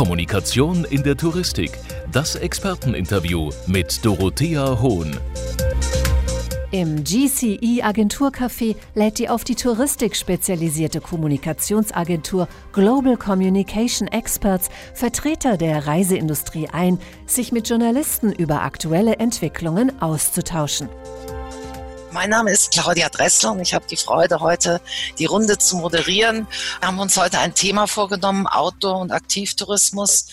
Kommunikation in der Touristik. Das Experteninterview mit Dorothea Hohn. Im GCE Agenturcafé lädt die auf die Touristik spezialisierte Kommunikationsagentur Global Communication Experts Vertreter der Reiseindustrie ein, sich mit Journalisten über aktuelle Entwicklungen auszutauschen. Mein Name ist Claudia Dressler und ich habe die Freude, heute die Runde zu moderieren. Wir haben uns heute ein Thema vorgenommen, Outdoor- und Aktivtourismus.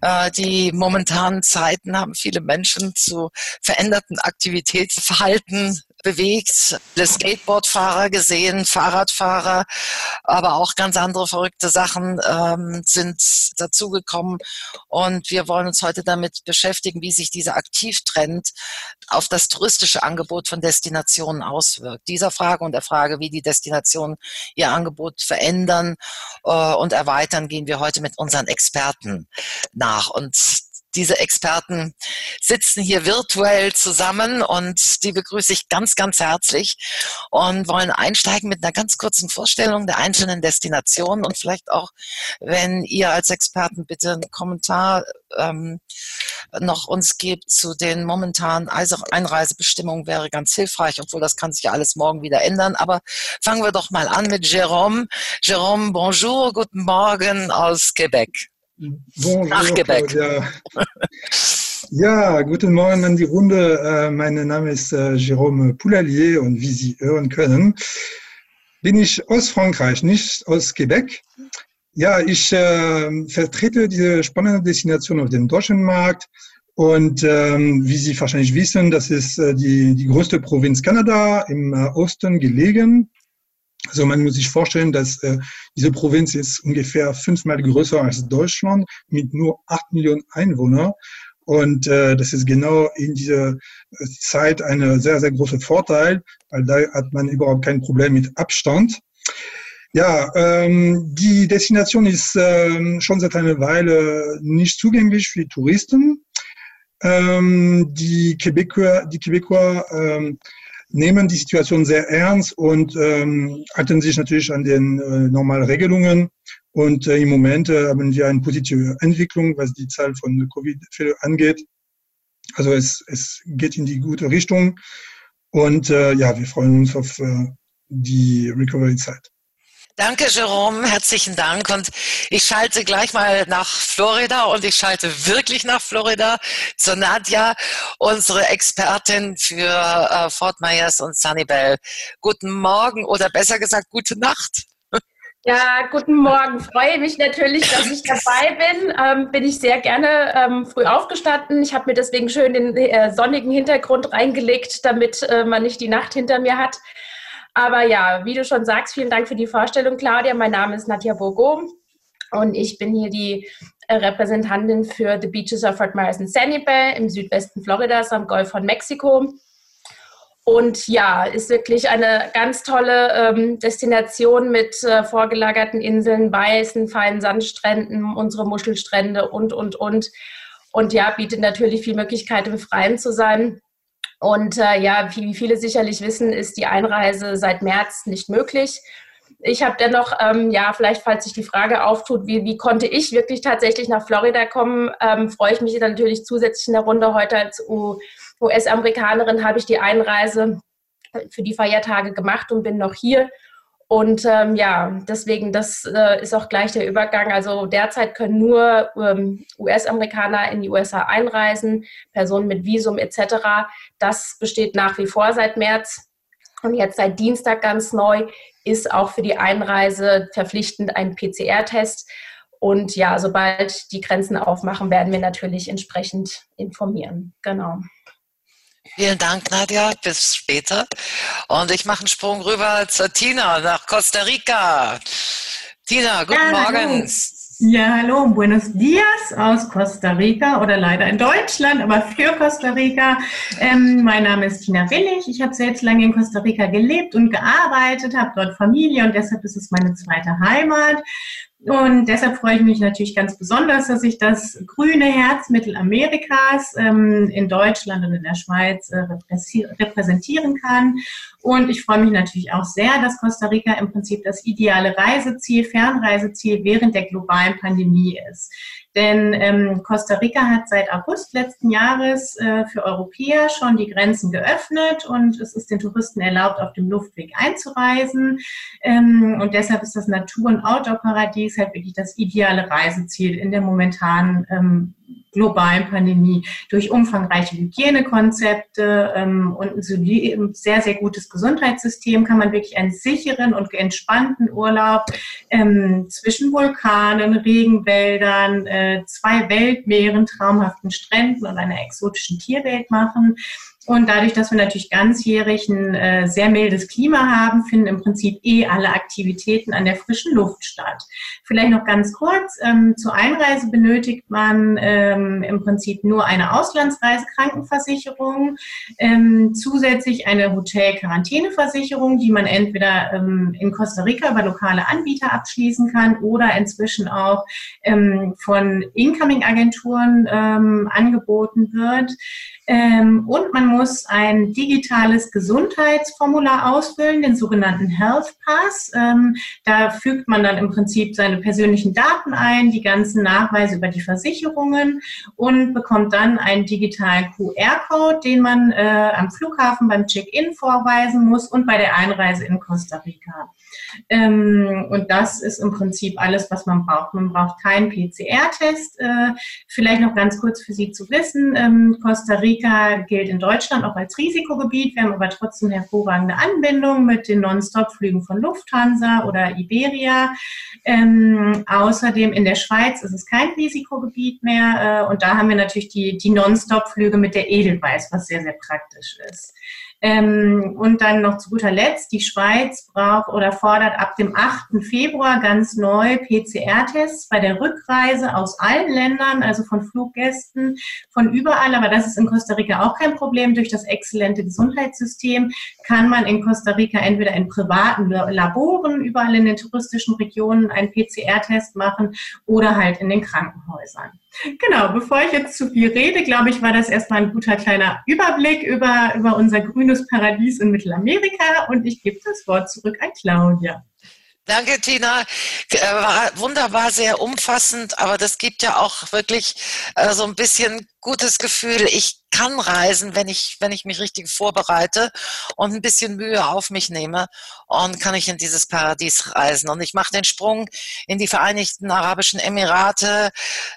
Äh, die momentanen Zeiten haben viele Menschen zu veränderten Aktivitätsverhalten bewegt, Skateboardfahrer gesehen, Fahrradfahrer, aber auch ganz andere verrückte Sachen ähm, sind dazugekommen. Und wir wollen uns heute damit beschäftigen, wie sich dieser Aktivtrend auf das touristische Angebot von Destinationen auswirkt. Dieser Frage und der Frage, wie die Destinationen ihr Angebot verändern äh, und erweitern, gehen wir heute mit unseren Experten nach. Und diese Experten sitzen hier virtuell zusammen und die begrüße ich ganz, ganz herzlich und wollen einsteigen mit einer ganz kurzen Vorstellung der einzelnen Destinationen und vielleicht auch, wenn ihr als Experten bitte einen Kommentar ähm, noch uns gebt zu den momentanen Einreisebestimmungen, wäre ganz hilfreich, obwohl das kann sich ja alles morgen wieder ändern. Aber fangen wir doch mal an mit Jérôme. Jérôme, bonjour, guten Morgen aus Quebec. Bonjour, Nachgebäck. Ja. ja, guten Morgen an die Runde. Äh, mein Name ist äh, Jérôme Poulalier und wie Sie hören können, bin ich aus Frankreich, nicht aus Quebec. Ja, ich äh, vertrete diese spannende Destination auf dem deutschen Markt. Und ähm, wie Sie wahrscheinlich wissen, das ist äh, die, die größte Provinz Kanada im Osten gelegen. Also man muss sich vorstellen, dass äh, diese Provinz ist ungefähr fünfmal größer als Deutschland mit nur acht Millionen Einwohnern. Und äh, das ist genau in dieser äh, Zeit ein sehr, sehr großer Vorteil, weil da hat man überhaupt kein Problem mit Abstand. Ja, ähm, die Destination ist ähm, schon seit einer Weile nicht zugänglich für Touristen. Ähm, die Quebecois, die Quebecois ähm, nehmen die Situation sehr ernst und ähm, halten sich natürlich an den äh, normalen Regelungen. Und äh, im Moment äh, haben wir eine positive Entwicklung, was die Zahl von Covid-Fällen angeht. Also es, es geht in die gute Richtung. Und äh, ja, wir freuen uns auf äh, die Recovery-Zeit. Danke, Jerome. Herzlichen Dank. Und ich schalte gleich mal nach Florida und ich schalte wirklich nach Florida zu Nadja, unsere Expertin für äh, Fort Myers und Sunnybell. Guten Morgen oder besser gesagt, gute Nacht. Ja, guten Morgen. Freue mich natürlich, dass ich dabei bin. Ähm, bin ich sehr gerne ähm, früh aufgestanden. Ich habe mir deswegen schön den äh, sonnigen Hintergrund reingelegt, damit äh, man nicht die Nacht hinter mir hat. Aber ja, wie du schon sagst, vielen Dank für die Vorstellung, Claudia. Mein Name ist Nadja Bogo und ich bin hier die äh, Repräsentantin für The Beaches of Fort Myers and Sandy Bay im Südwesten Floridas am Golf von Mexiko. Und ja, ist wirklich eine ganz tolle ähm, Destination mit äh, vorgelagerten Inseln, weißen, feinen Sandstränden, unsere Muschelstrände und, und, und. Und ja, bietet natürlich viel Möglichkeit, im Freien zu sein. Und äh, ja, wie viele sicherlich wissen, ist die Einreise seit März nicht möglich. Ich habe dennoch, ähm, ja, vielleicht falls sich die Frage auftut, wie, wie konnte ich wirklich tatsächlich nach Florida kommen, ähm, freue ich mich natürlich zusätzlich in der Runde heute als US-Amerikanerin habe ich die Einreise für die Feiertage gemacht und bin noch hier und ähm, ja, deswegen, das äh, ist auch gleich der Übergang. Also derzeit können nur ähm, US-Amerikaner in die USA einreisen, Personen mit Visum etc. Das besteht nach wie vor seit März. Und jetzt seit Dienstag ganz neu ist auch für die Einreise verpflichtend ein PCR-Test. Und ja, sobald die Grenzen aufmachen, werden wir natürlich entsprechend informieren. Genau. Vielen Dank, Nadja. Bis später. Und ich mache einen Sprung rüber zur Tina nach Costa Rica. Tina, guten ja, Morgen. Ja, hallo, buenos dias aus Costa Rica oder leider in Deutschland, aber für Costa Rica. Ähm, mein Name ist Tina Willig. Ich habe selbst lange in Costa Rica gelebt und gearbeitet, habe dort Familie und deshalb ist es meine zweite Heimat. Und deshalb freue ich mich natürlich ganz besonders, dass ich das grüne Herz Mittelamerikas ähm, in Deutschland und in der Schweiz äh, repräsentieren kann. Und ich freue mich natürlich auch sehr, dass Costa Rica im Prinzip das ideale Reiseziel, Fernreiseziel während der globalen Pandemie ist. Denn ähm, Costa Rica hat seit August letzten Jahres äh, für Europäer schon die Grenzen geöffnet und es ist den Touristen erlaubt, auf dem Luftweg einzureisen. Ähm, und deshalb ist das Natur- und Outdoor-Paradies halt wirklich das ideale Reiseziel in der momentanen ähm, globalen Pandemie durch umfangreiche Hygienekonzepte ähm, und ein sehr, sehr gutes Gesundheitssystem kann man wirklich einen sicheren und entspannten Urlaub ähm, zwischen Vulkanen, Regenwäldern, äh, zwei Weltmeeren, traumhaften Stränden und einer exotischen Tierwelt machen. Und dadurch, dass wir natürlich ganzjährig ein äh, sehr mildes Klima haben, finden im Prinzip eh alle Aktivitäten an der frischen Luft statt. Vielleicht noch ganz kurz, ähm, zur Einreise benötigt man ähm, im Prinzip nur eine Auslandsreisekrankenversicherung, ähm, zusätzlich eine Hotel-Quarantäneversicherung, die man entweder ähm, in Costa Rica über lokale Anbieter abschließen kann oder inzwischen auch ähm, von Incoming-Agenturen ähm, angeboten wird. Und man muss ein digitales Gesundheitsformular ausfüllen, den sogenannten Health Pass. Ähm, da fügt man dann im Prinzip seine persönlichen Daten ein, die ganzen Nachweise über die Versicherungen und bekommt dann einen digitalen QR-Code, den man äh, am Flughafen beim Check-in vorweisen muss und bei der Einreise in Costa Rica. Ähm, und das ist im Prinzip alles, was man braucht. Man braucht keinen PCR-Test. Äh, vielleicht noch ganz kurz für Sie zu wissen, ähm, Costa Rica gilt in Deutschland auch als Risikogebiet. Wir haben aber trotzdem hervorragende Anbindungen mit den Non-Stop-Flügen von Lufthansa oder Iberia. Ähm, außerdem in der Schweiz ist es kein Risikogebiet mehr. Äh, und da haben wir natürlich die, die Non-Stop-Flüge mit der Edelweiß, was sehr, sehr praktisch ist. Ähm, und dann noch zu guter Letzt, die Schweiz braucht oder fordert ab dem 8. Februar ganz neu PCR-Tests bei der Rückreise aus allen Ländern, also von Fluggästen, von überall. Aber das ist in Costa Rica auch kein Problem. Durch das exzellente Gesundheitssystem kann man in Costa Rica entweder in privaten Laboren überall in den touristischen Regionen einen PCR-Test machen oder halt in den Krankenhäusern. Genau, bevor ich jetzt zu viel rede, glaube ich, war das erstmal ein guter kleiner Überblick über, über unser grünes Paradies in Mittelamerika und ich gebe das Wort zurück an Claudia. Danke, Tina. Äh, war wunderbar, sehr umfassend, aber das gibt ja auch wirklich äh, so ein bisschen gutes Gefühl. Ich kann reisen, wenn ich, wenn ich mich richtig vorbereite und ein bisschen Mühe auf mich nehme und kann ich in dieses Paradies reisen. Und ich mache den Sprung in die Vereinigten Arabischen Emirate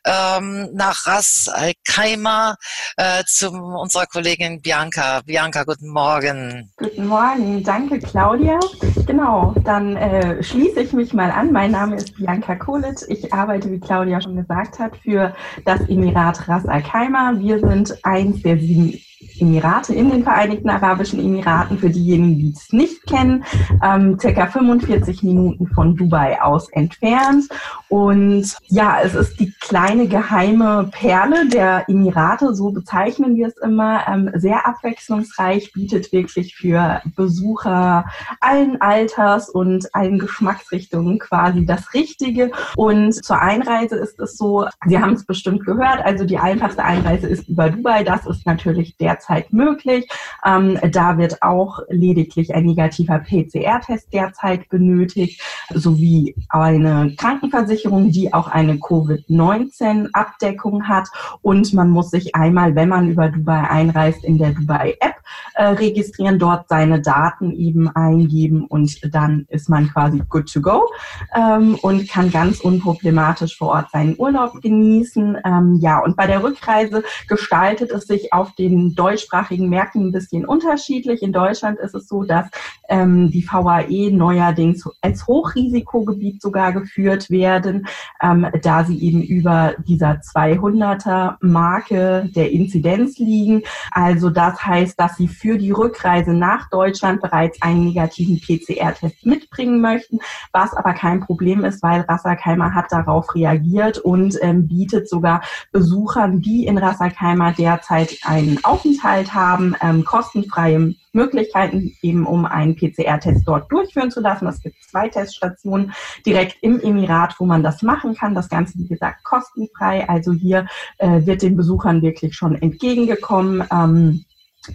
ähm, nach Ras Al Khaimah äh, zu unserer Kollegin Bianca. Bianca, guten Morgen. Guten Morgen, danke Claudia. Genau, dann äh, schließe ich mich mal an. Mein Name ist Bianca Kolic. Ich arbeite, wie Claudia schon gesagt hat, für das Emirat Ras Al Khaimah. Wir sind eins der sieben Emirate in den Vereinigten Arabischen Emiraten, für diejenigen, die es nicht kennen, ähm, circa 45 Minuten von Dubai aus entfernt. Und ja, es ist die kleine geheime Perle der Emirate, so bezeichnen wir es immer, ähm, sehr abwechslungsreich, bietet wirklich für Besucher allen Alters und allen Geschmacksrichtungen quasi das Richtige. Und zur Einreise ist es so, Sie haben es bestimmt gehört, also die einfachste Einreise ist über Dubai. Das ist natürlich derzeit derzeit möglich. Ähm, da wird auch lediglich ein negativer PCR-Test derzeit benötigt, sowie eine Krankenversicherung, die auch eine Covid-19-Abdeckung hat. Und man muss sich einmal, wenn man über Dubai einreist, in der Dubai-App äh, registrieren, dort seine Daten eben eingeben und dann ist man quasi good to go ähm, und kann ganz unproblematisch vor Ort seinen Urlaub genießen. Ähm, ja, und bei der Rückreise gestaltet es sich auf den deutschsprachigen Märkten ein bisschen unterschiedlich. In Deutschland ist es so, dass ähm, die VAE neuerdings als Hochrisikogebiet sogar geführt werden, ähm, da sie eben über dieser 200er Marke der Inzidenz liegen. Also das heißt, dass sie für die Rückreise nach Deutschland bereits einen negativen PCR-Test mitbringen möchten, was aber kein Problem ist, weil Rasserkeimer hat darauf reagiert und ähm, bietet sogar Besuchern, die in Rasserkeimer derzeit einen Aufenthalt Aufenthalt haben, ähm, kostenfreie Möglichkeiten, eben um einen PCR-Test dort durchführen zu lassen. Es gibt zwei Teststationen direkt im Emirat, wo man das machen kann. Das Ganze, wie gesagt, kostenfrei. Also hier äh, wird den Besuchern wirklich schon entgegengekommen. Ähm,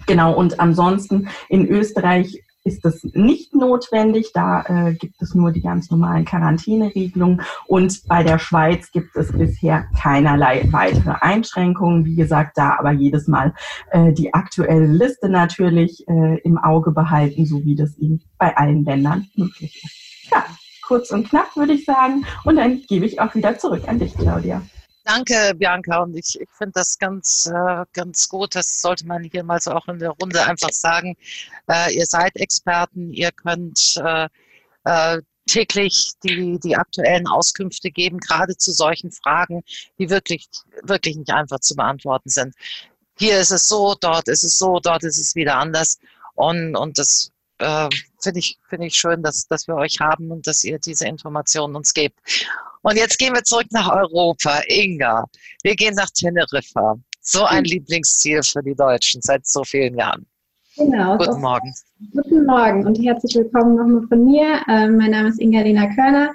genau, und ansonsten in Österreich ist es nicht notwendig. Da äh, gibt es nur die ganz normalen Quarantäneregelungen. Und bei der Schweiz gibt es bisher keinerlei weitere Einschränkungen. Wie gesagt, da aber jedes Mal äh, die aktuelle Liste natürlich äh, im Auge behalten, so wie das eben bei allen Ländern möglich ist. Ja, kurz und knapp würde ich sagen. Und dann gebe ich auch wieder zurück an dich, Claudia. Danke, Bianca. Und ich, ich finde das ganz, äh, ganz gut. Das sollte man hier mal so auch in der Runde einfach sagen. Äh, ihr seid Experten, ihr könnt äh, äh, täglich die, die aktuellen Auskünfte geben, gerade zu solchen Fragen, die wirklich, wirklich nicht einfach zu beantworten sind. Hier ist es so, dort ist es so, dort ist es wieder anders. Und, und das äh, finde ich, finde ich schön, dass, dass wir euch haben und dass ihr diese Informationen uns gebt. Und jetzt gehen wir zurück nach Europa. Inga, wir gehen nach Teneriffa. So ein Lieblingsziel für die Deutschen seit so vielen Jahren. Genau. Guten Morgen. Guten Morgen und herzlich willkommen nochmal von mir. Ähm, mein Name ist Inga-Lena Körner.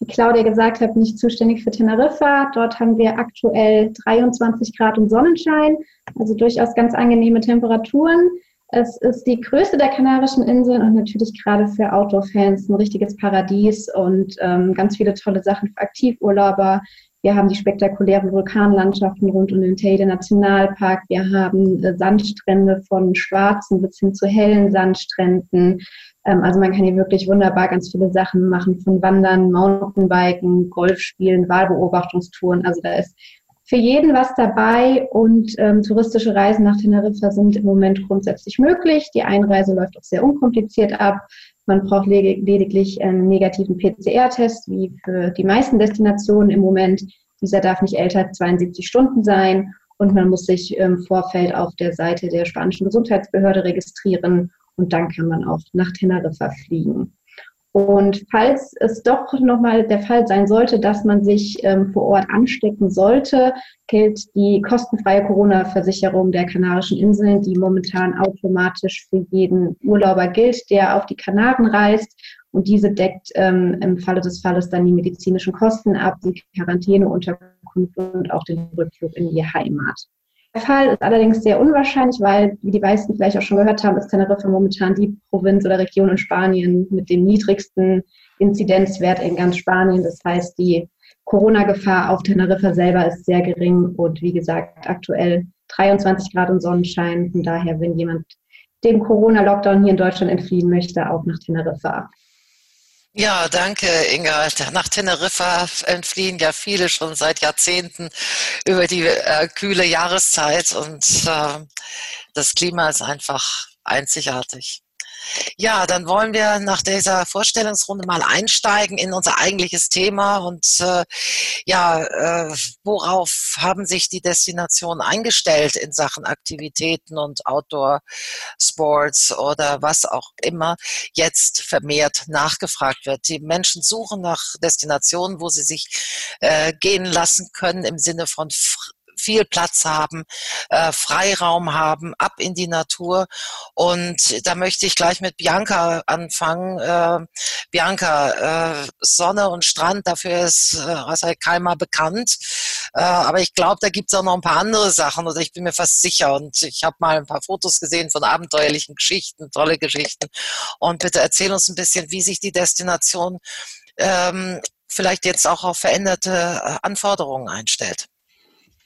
Wie Claudia gesagt hat, bin ich zuständig für Teneriffa. Dort haben wir aktuell 23 Grad und Sonnenschein, also durchaus ganz angenehme Temperaturen. Es ist die größte der Kanarischen Inseln und natürlich gerade für Outdoor-Fans ein richtiges Paradies und ähm, ganz viele tolle Sachen für Aktivurlauber. Wir haben die spektakulären Vulkanlandschaften rund um den Teide Nationalpark. Wir haben äh, Sandstrände von schwarzen bis hin zu hellen Sandstränden. Ähm, also man kann hier wirklich wunderbar ganz viele Sachen machen, von Wandern, Mountainbiken, Golfspielen, Wahlbeobachtungstouren. Also da ist für jeden was dabei und ähm, touristische Reisen nach Teneriffa sind im Moment grundsätzlich möglich. Die Einreise läuft auch sehr unkompliziert ab. Man braucht lediglich einen negativen PCR-Test, wie für die meisten Destinationen im Moment. Dieser darf nicht älter als 72 Stunden sein und man muss sich im Vorfeld auf der Seite der spanischen Gesundheitsbehörde registrieren und dann kann man auch nach Teneriffa fliegen. Und falls es doch nochmal der Fall sein sollte, dass man sich ähm, vor Ort anstecken sollte, gilt die kostenfreie Corona-Versicherung der Kanarischen Inseln, die momentan automatisch für jeden Urlauber gilt, der auf die Kanaren reist. Und diese deckt ähm, im Falle des Falles dann die medizinischen Kosten ab, die Quarantäneunterkunft und auch den Rückflug in die Heimat. Der Fall ist allerdings sehr unwahrscheinlich, weil, wie die meisten vielleicht auch schon gehört haben, ist Teneriffa momentan die Provinz oder Region in Spanien mit dem niedrigsten Inzidenzwert in ganz Spanien. Das heißt, die Corona-Gefahr auf Teneriffa selber ist sehr gering und wie gesagt, aktuell 23 Grad und Sonnenschein. Von daher, wenn jemand dem Corona-Lockdown hier in Deutschland entfliehen möchte, auch nach Teneriffa. Ja, danke, Inga. Nach Teneriffa entfliehen ja viele schon seit Jahrzehnten über die äh, kühle Jahreszeit und äh, das Klima ist einfach einzigartig. Ja, dann wollen wir nach dieser Vorstellungsrunde mal einsteigen in unser eigentliches Thema und äh, ja, äh, worauf haben sich die Destinationen eingestellt in Sachen Aktivitäten und Outdoor Sports oder was auch immer jetzt vermehrt nachgefragt wird. Die Menschen suchen nach Destinationen, wo sie sich äh, gehen lassen können im Sinne von viel Platz haben, äh, Freiraum haben, ab in die Natur. Und da möchte ich gleich mit Bianca anfangen. Äh, Bianca, äh, Sonne und Strand, dafür ist äh, Rasai Keimer bekannt. Äh, aber ich glaube, da gibt es auch noch ein paar andere Sachen oder ich bin mir fast sicher. Und ich habe mal ein paar Fotos gesehen von abenteuerlichen Geschichten, tolle Geschichten. Und bitte erzähl uns ein bisschen, wie sich die Destination ähm, vielleicht jetzt auch auf veränderte äh, Anforderungen einstellt.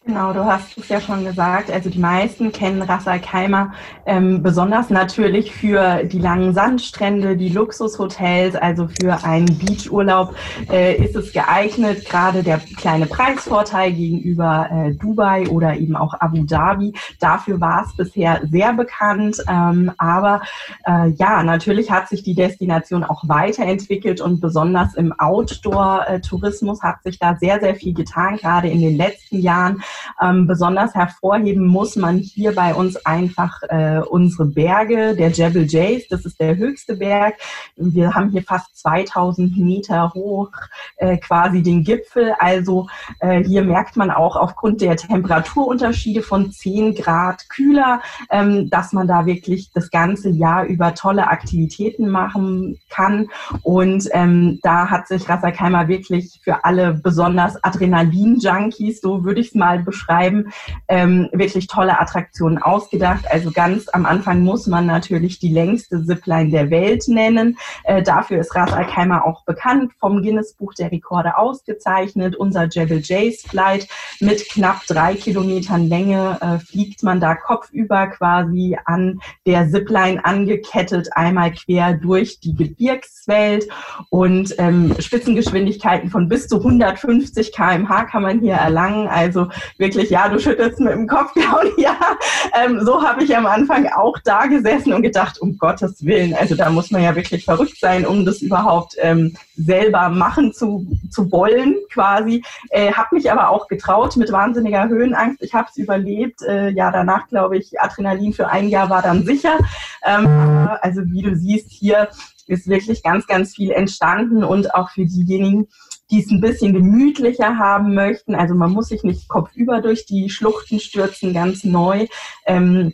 Genau, du hast es ja schon gesagt. Also die meisten kennen Ras Khaimah ähm, besonders natürlich für die langen Sandstrände, die Luxushotels, also für einen Beachurlaub äh, ist es geeignet. Gerade der kleine Preisvorteil gegenüber äh, Dubai oder eben auch Abu Dhabi. Dafür war es bisher sehr bekannt. Ähm, aber äh, ja, natürlich hat sich die Destination auch weiterentwickelt und besonders im Outdoor-Tourismus hat sich da sehr, sehr viel getan, gerade in den letzten Jahren. Ähm, besonders hervorheben muss man hier bei uns einfach äh, unsere Berge, der Jebel Jays, das ist der höchste Berg. Wir haben hier fast 2000 Meter hoch äh, quasi den Gipfel. Also äh, hier merkt man auch aufgrund der Temperaturunterschiede von 10 Grad kühler, ähm, dass man da wirklich das ganze Jahr über tolle Aktivitäten machen kann. Und ähm, da hat sich Rasserkeimer wirklich für alle besonders Adrenalin-Junkies, so würde ich es mal beschreiben, ähm, wirklich tolle Attraktionen ausgedacht. Also ganz am Anfang muss man natürlich die längste Zipline der Welt nennen. Äh, dafür ist Ras Al Khaimah auch bekannt, vom Guinness Buch der Rekorde ausgezeichnet. Unser Jebel Jays Flight mit knapp drei Kilometern Länge äh, fliegt man da kopfüber quasi an der Zipline angekettet, einmal quer durch die Gebirgswelt und ähm, Spitzengeschwindigkeiten von bis zu 150 km/h kann man hier erlangen. Also wirklich, ja, du schüttelst mit dem Kopf, Claudia. Ähm, so habe ich am Anfang auch da gesessen und gedacht, um Gottes Willen, also da muss man ja wirklich verrückt sein, um das überhaupt ähm, selber machen zu, zu wollen, quasi. Äh, habe mich aber auch getraut mit wahnsinniger Höhenangst. Ich habe es überlebt. Äh, ja, danach glaube ich, Adrenalin für ein Jahr war dann sicher. Ähm, also wie du siehst, hier ist wirklich ganz, ganz viel entstanden und auch für diejenigen, die es ein bisschen gemütlicher haben möchten. Also man muss sich nicht kopfüber durch die Schluchten stürzen, ganz neu. Ähm,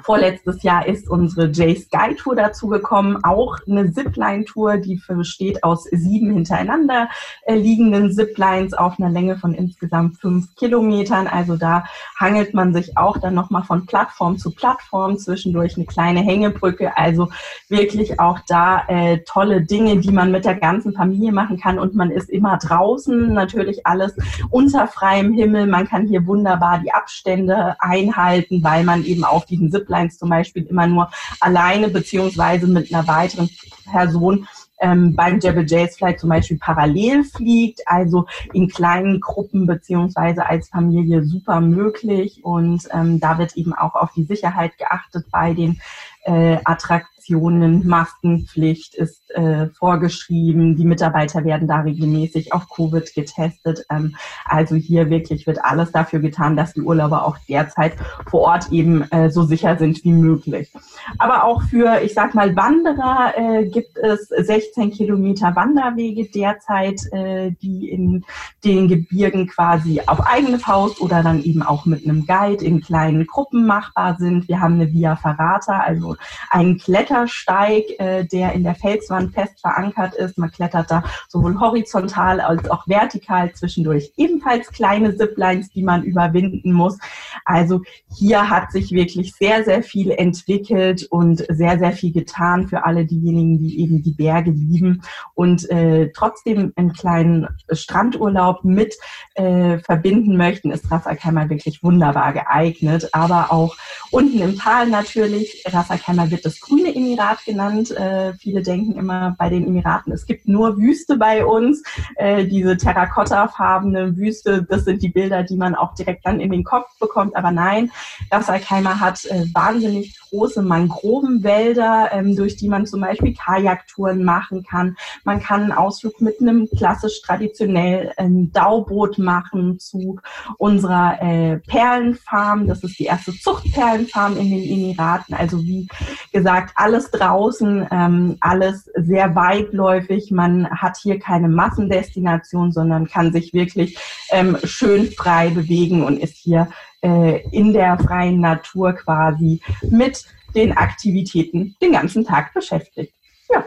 Vorletztes Jahr ist unsere J-Sky Tour dazugekommen, auch eine Zipline-Tour, die besteht aus sieben hintereinander äh, liegenden Ziplines auf einer Länge von insgesamt fünf Kilometern. Also da hangelt man sich auch dann nochmal von Plattform zu Plattform, zwischendurch eine kleine Hängebrücke. Also wirklich auch da äh, tolle Dinge, die man mit der ganzen Familie machen kann. Und man ist immer draußen, natürlich alles unter freiem Himmel. Man kann hier wunderbar die Abstände einhalten, weil man eben auf diesen Zip Ziplines zum Beispiel immer nur alleine beziehungsweise mit einer weiteren Person ähm, beim Jebel Jays vielleicht zum Beispiel parallel fliegt, also in kleinen Gruppen beziehungsweise als Familie super möglich. Und ähm, da wird eben auch auf die Sicherheit geachtet bei den äh, Attraktionen Restriktionen, Maskenpflicht ist äh, vorgeschrieben. Die Mitarbeiter werden da regelmäßig auf Covid getestet. Ähm, also hier wirklich wird alles dafür getan, dass die Urlauber auch derzeit vor Ort eben äh, so sicher sind wie möglich. Aber auch für, ich sag mal, Wanderer äh, gibt es 16 Kilometer Wanderwege derzeit, äh, die in den Gebirgen quasi auf eigene Faust oder dann eben auch mit einem Guide in kleinen Gruppen machbar sind. Wir haben eine Via Ferrata, also einen Kletter Klettersteig, äh, der in der Felswand fest verankert ist. Man klettert da sowohl horizontal als auch vertikal zwischendurch. Ebenfalls kleine Ziplines, die man überwinden muss. Also hier hat sich wirklich sehr, sehr viel entwickelt und sehr, sehr viel getan für alle diejenigen, die eben die Berge lieben und äh, trotzdem einen kleinen Strandurlaub mit äh, verbinden möchten, ist Ras Al Khaimah wirklich wunderbar geeignet. Aber auch unten im Tal natürlich. Ras Al Khaimah wird das grüne Emirat genannt. Äh, viele denken immer bei den Emiraten, es gibt nur Wüste bei uns. Äh, diese terrakottafarbene Wüste, das sind die Bilder, die man auch direkt dann in den Kopf bekommt. Aber nein, Ras Al Khaimah hat äh, wahnsinnig große Mangrovenwälder, ähm, durch die man zum Beispiel Kajaktouren machen kann. Man kann einen Ausflug mit einem klassisch traditionell ähm, Dauboot machen zu unserer äh, Perlenfarm. Das ist die erste Zuchtperlenfarm in den Emiraten. Also wie gesagt, alles draußen, ähm, alles sehr weitläufig. Man hat hier keine Massendestination, sondern kann sich wirklich ähm, schön frei bewegen und ist hier äh, in der freien Natur quasi mit den Aktivitäten den ganzen Tag beschäftigt. Ja.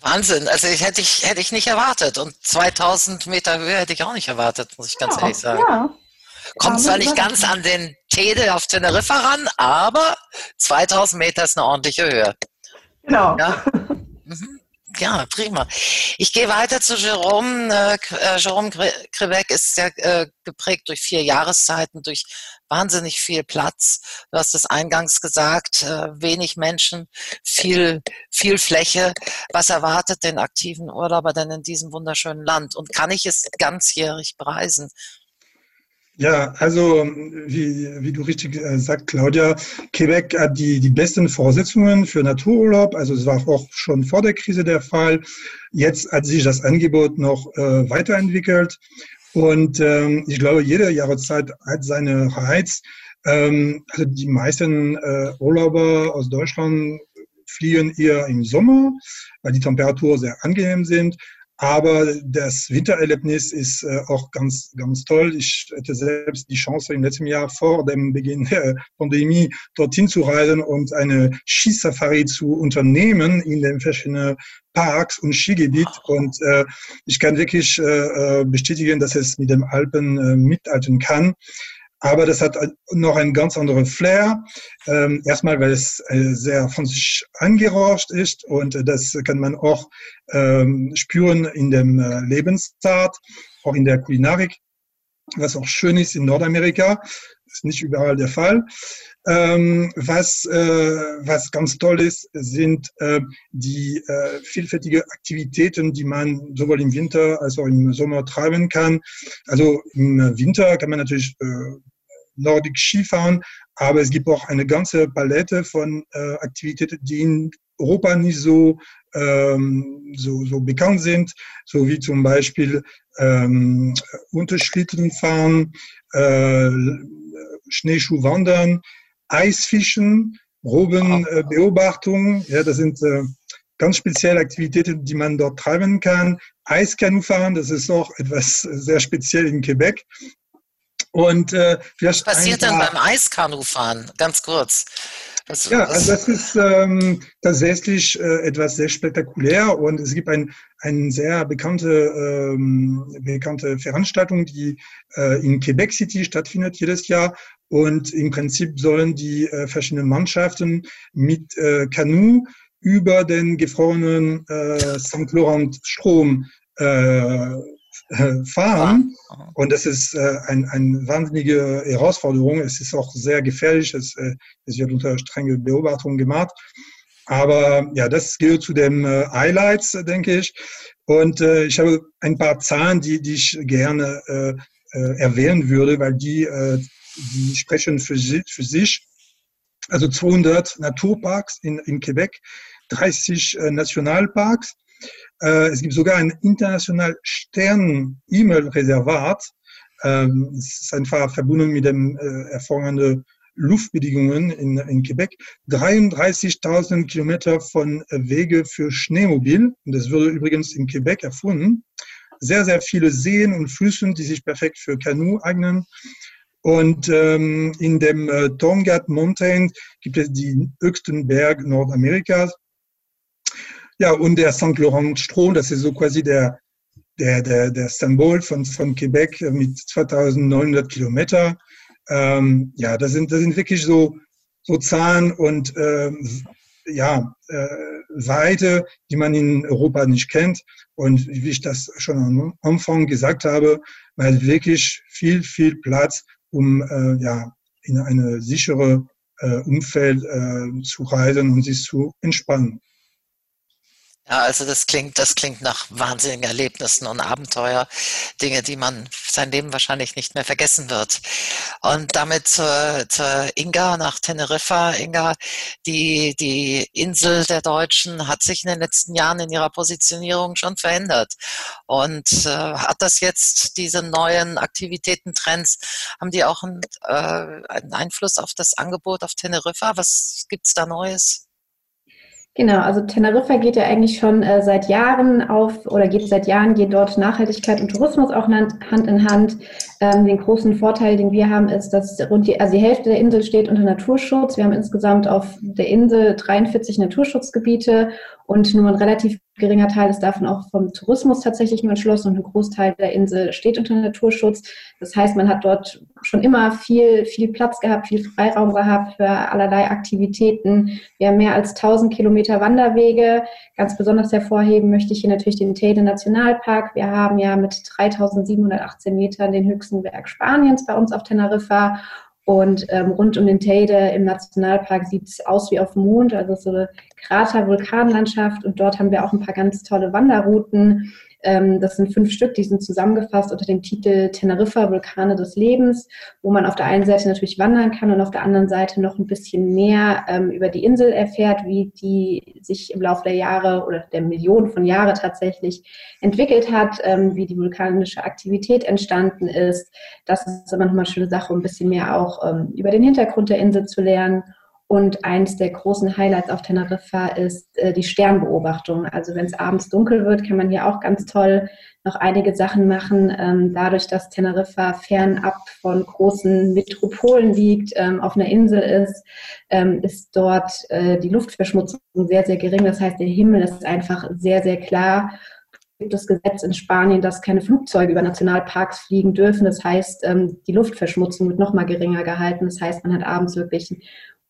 Wahnsinn, also ich hätte ich hätte ich nicht erwartet und 2000 Meter Höhe hätte ich auch nicht erwartet, muss ich ganz ja, ehrlich sagen. Ja. Kommt zwar nicht ganz an den Tede auf Teneriffa ran, aber 2000 Meter ist eine ordentliche Höhe. Genau. Ja. Mhm. Ja, prima. Ich gehe weiter zu Jerome. Äh, äh Jerome Krivek ist ja äh, geprägt durch vier Jahreszeiten, durch wahnsinnig viel Platz. Du hast es eingangs gesagt, äh, wenig Menschen, viel, viel Fläche. Was erwartet den aktiven Urlauber denn in diesem wunderschönen Land? Und kann ich es ganzjährig bereisen? Ja, also wie, wie du richtig äh, sagst, Claudia, Quebec hat die, die besten Voraussetzungen für Natururlaub. Also es war auch schon vor der Krise der Fall. Jetzt hat sich das Angebot noch äh, weiterentwickelt. Und ähm, ich glaube, jede Jahreszeit hat seine Reiz. Ähm, also die meisten äh, Urlauber aus Deutschland fliegen eher im Sommer, weil die Temperaturen sehr angenehm sind. Aber das Wintererlebnis ist äh, auch ganz, ganz toll. Ich hatte selbst die Chance im letzten Jahr vor dem Beginn der Pandemie dorthin zu reisen und eine Skisafari zu unternehmen in den verschiedenen Parks und Skigebiet. Und äh, ich kann wirklich äh, äh bestätigen, dass es mit dem Alpen äh, mithalten kann. Aber das hat noch einen ganz anderen Flair. Ähm, erstmal, weil es äh, sehr französisch angerauscht ist und äh, das kann man auch ähm, spüren in dem äh, Lebensstart, auch in der Kulinarik, was auch schön ist in Nordamerika. Ist nicht überall der Fall. Ähm, was, äh, was ganz toll ist, sind äh, die äh, vielfältigen Aktivitäten, die man sowohl im Winter als auch im Sommer treiben kann. Also im Winter kann man natürlich äh, Nordic Skifahren, aber es gibt auch eine ganze Palette von äh, Aktivitäten, die in Europa nicht so, ähm, so, so bekannt sind, so wie zum Beispiel ähm, Unterschlittenfahren, äh, Schneeschuhwandern, Eisfischen, Probenbeobachtung. Äh, ja, das sind äh, ganz spezielle Aktivitäten, die man dort treiben kann. Eiskanufahren, das ist auch etwas sehr speziell in Quebec. Und äh, Was passiert dann beim Eiskanufahren? Ganz kurz. Was, ja, also das ist ähm, tatsächlich äh, etwas sehr spektakulär und es gibt ein, eine sehr bekannte, ähm, bekannte Veranstaltung, die äh, in Quebec City stattfindet jedes Jahr und im Prinzip sollen die äh, verschiedenen Mannschaften mit äh, Kanu über den gefrorenen äh, St. Laurent Strom äh, äh, fahren. Und das ist äh, ein, eine wahnsinnige Herausforderung. Es ist auch sehr gefährlich. Es, äh, es wird unter strenge Beobachtung gemacht. Aber ja, das gehört zu den äh, Highlights, denke ich. Und äh, ich habe ein paar Zahlen, die, die ich gerne äh, äh, erwähnen würde, weil die, äh, die sprechen für, für sich. Also 200 Naturparks in, in Quebec, 30 äh, Nationalparks, äh, es gibt sogar ein international Stern-E-Mail-Reservat. Ähm, es ist einfach verbunden mit den äh, hervorragenden Luftbedingungen in, in Quebec. 33.000 Kilometer von Wege für Schneemobil. Das wurde übrigens in Quebec erfunden. Sehr, sehr viele Seen und Flüssen, die sich perfekt für Kanu eignen. Und ähm, in dem äh, Tongat Mountain gibt es die höchsten Berg Nordamerikas. Ja, und der St. Laurent Strom, das ist so quasi der, der, der, der Symbol von, von Quebec mit 2900 Kilometer. Ähm, ja, das sind, das sind wirklich so, so Zahlen und äh, ja, äh, Weite, die man in Europa nicht kennt. Und wie ich das schon am Anfang gesagt habe, man hat wirklich viel, viel Platz, um äh, ja, in eine sichere äh, Umfeld äh, zu reisen und sich zu entspannen. Ja, also das klingt, das klingt nach wahnsinnigen Erlebnissen und Abenteuer, Dinge, die man sein Leben wahrscheinlich nicht mehr vergessen wird. Und damit zur, zur Inga nach Teneriffa. Inga, die, die Insel der Deutschen hat sich in den letzten Jahren in ihrer Positionierung schon verändert. Und äh, hat das jetzt, diese neuen Aktivitätentrends, haben die auch einen, äh, einen Einfluss auf das Angebot auf Teneriffa? Was gibt's da Neues? Genau, also Teneriffa geht ja eigentlich schon äh, seit Jahren auf oder geht seit Jahren geht dort Nachhaltigkeit und Tourismus auch Hand in Hand. Ähm, den großen Vorteil, den wir haben, ist, dass rund die, also die Hälfte der Insel steht unter Naturschutz. Wir haben insgesamt auf der Insel 43 Naturschutzgebiete und nur ein relativ geringer Teil ist davon auch vom Tourismus tatsächlich nur entschlossen und ein Großteil der Insel steht unter Naturschutz. Das heißt, man hat dort schon immer viel, viel Platz gehabt, viel Freiraum gehabt für allerlei Aktivitäten. Wir haben mehr als 1000 Kilometer Wanderwege. Ganz besonders hervorheben möchte ich hier natürlich den Teide Nationalpark. Wir haben ja mit 3718 Metern den höchsten Berg Spaniens bei uns auf Teneriffa und ähm, rund um den Teide im Nationalpark sieht es aus wie auf dem Mond, also so eine Krater-Vulkanlandschaft. Und dort haben wir auch ein paar ganz tolle Wanderrouten, das sind fünf Stück, die sind zusammengefasst unter dem Titel Teneriffa Vulkane des Lebens, wo man auf der einen Seite natürlich wandern kann und auf der anderen Seite noch ein bisschen mehr ähm, über die Insel erfährt, wie die sich im Laufe der Jahre oder der Millionen von Jahren tatsächlich entwickelt hat, ähm, wie die vulkanische Aktivität entstanden ist. Das ist immer noch mal eine schöne Sache, um ein bisschen mehr auch ähm, über den Hintergrund der Insel zu lernen. Und eines der großen Highlights auf Teneriffa ist äh, die Sternbeobachtung. Also wenn es abends dunkel wird, kann man hier auch ganz toll noch einige Sachen machen. Ähm, dadurch, dass Teneriffa fernab von großen Metropolen liegt, ähm, auf einer Insel ist, ähm, ist dort äh, die Luftverschmutzung sehr, sehr gering. Das heißt, der Himmel ist einfach sehr, sehr klar gibt das Gesetz in Spanien, dass keine Flugzeuge über Nationalparks fliegen dürfen. Das heißt, ähm, die Luftverschmutzung wird noch mal geringer gehalten. Das heißt, man hat abends wirklich einen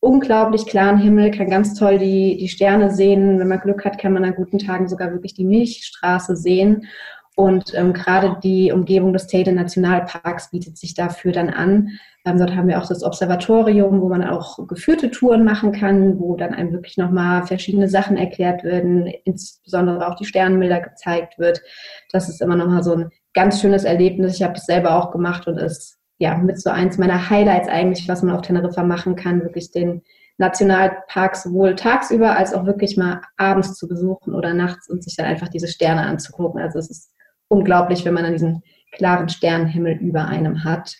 unglaublich klaren Himmel, kann ganz toll die, die Sterne sehen. Wenn man Glück hat, kann man an guten Tagen sogar wirklich die Milchstraße sehen. Und ähm, gerade die Umgebung des Teide Nationalparks bietet sich dafür dann an. Ähm, dort haben wir auch das Observatorium, wo man auch geführte Touren machen kann, wo dann einem wirklich nochmal verschiedene Sachen erklärt werden, insbesondere auch die Sternbilder gezeigt wird. Das ist immer nochmal so ein ganz schönes Erlebnis. Ich habe das selber auch gemacht und ist ja mit so eins meiner Highlights eigentlich, was man auf Teneriffa machen kann, wirklich den Nationalpark sowohl tagsüber als auch wirklich mal abends zu besuchen oder nachts und sich dann einfach diese Sterne anzugucken. Also es ist unglaublich, wenn man dann diesen klaren Sternenhimmel über einem hat.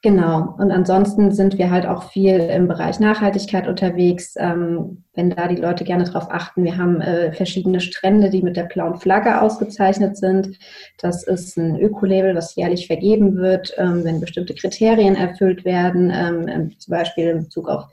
Genau. Und ansonsten sind wir halt auch viel im Bereich Nachhaltigkeit unterwegs. Ähm, wenn da die Leute gerne darauf achten, wir haben äh, verschiedene Strände, die mit der blauen Flagge ausgezeichnet sind. Das ist ein Ökolabel, was jährlich vergeben wird, ähm, wenn bestimmte Kriterien erfüllt werden, ähm, zum Beispiel in Bezug auf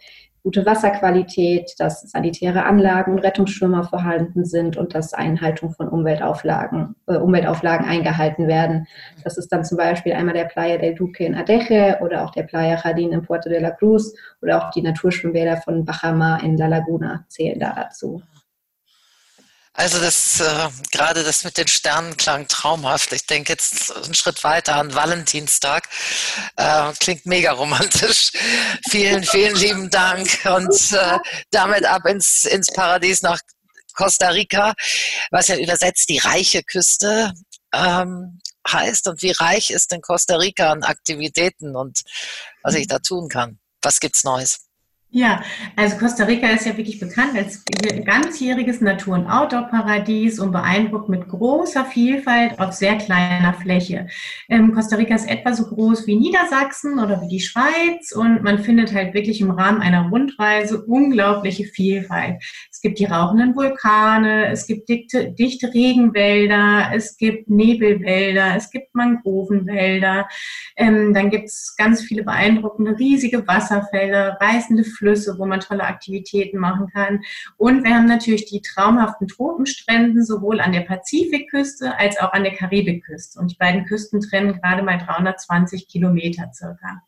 gute Wasserqualität, dass sanitäre Anlagen und Rettungsschwimmer vorhanden sind und dass Einhaltung von Umweltauflagen, äh, Umweltauflagen eingehalten werden. Das ist dann zum Beispiel einmal der Playa del Duque in Adeje oder auch der Playa Jardín in Puerto de la Cruz oder auch die Naturschwimmbäder von Bajama in La Laguna zählen da dazu. Also das äh, gerade das mit den Sternen klang traumhaft. Ich denke jetzt einen Schritt weiter an Valentinstag. Äh, klingt mega romantisch. vielen, vielen lieben Dank und äh, damit ab ins, ins Paradies nach Costa Rica, was ja übersetzt die reiche Küste ähm, heißt. Und wie reich ist denn Costa Rica an Aktivitäten und was ich da tun kann? Was gibt's Neues? Ja, also Costa Rica ist ja wirklich bekannt als ganzjähriges Natur- und Outdoor-Paradies und beeindruckt mit großer Vielfalt auf sehr kleiner Fläche. Ähm, Costa Rica ist etwa so groß wie Niedersachsen oder wie die Schweiz und man findet halt wirklich im Rahmen einer Rundreise unglaubliche Vielfalt. Es gibt die rauchenden Vulkane, es gibt dichte, dichte Regenwälder, es gibt Nebelwälder, es gibt Mangrovenwälder, ähm, dann gibt es ganz viele beeindruckende riesige Wasserfälle, reißende Flüsse, Flüsse, wo man tolle Aktivitäten machen kann. Und wir haben natürlich die traumhaften Tropenstrände sowohl an der Pazifikküste als auch an der Karibikküste. Und die beiden Küsten trennen gerade mal 320 Kilometer circa.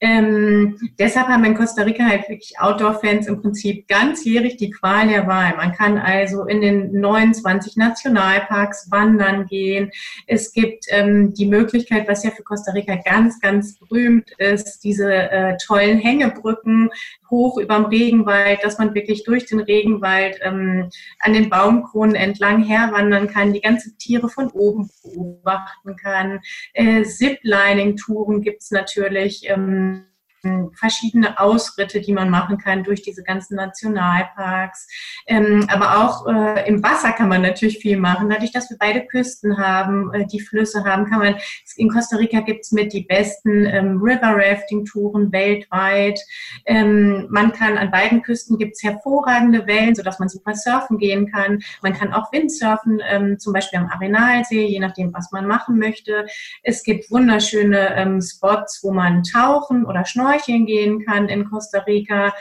Ähm, deshalb haben in Costa Rica halt wirklich Outdoor-Fans im Prinzip ganzjährig die Qual der Wahl. Man kann also in den 29 Nationalparks wandern gehen. Es gibt ähm, die Möglichkeit, was ja für Costa Rica ganz, ganz berühmt ist, diese äh, tollen Hängebrücken hoch überm Regenwald, dass man wirklich durch den Regenwald ähm, an den Baumkronen entlang herwandern kann, die ganzen Tiere von oben beobachten kann. Äh, Ziplining-Touren gibt's natürlich. Ähm, verschiedene Ausritte, die man machen kann durch diese ganzen Nationalparks. Ähm, aber auch äh, im Wasser kann man natürlich viel machen. Dadurch, dass wir beide Küsten haben, äh, die Flüsse haben, kann man, in Costa Rica gibt es mit die besten ähm, River Rafting Touren weltweit. Ähm, man kann an beiden Küsten gibt es hervorragende Wellen, sodass man super surfen gehen kann. Man kann auch Windsurfen, ähm, zum Beispiel am Arenalsee, je nachdem, was man machen möchte. Es gibt wunderschöne ähm, Spots, wo man tauchen oder schnorcheln schnorcheln gehen kann in Costa Rica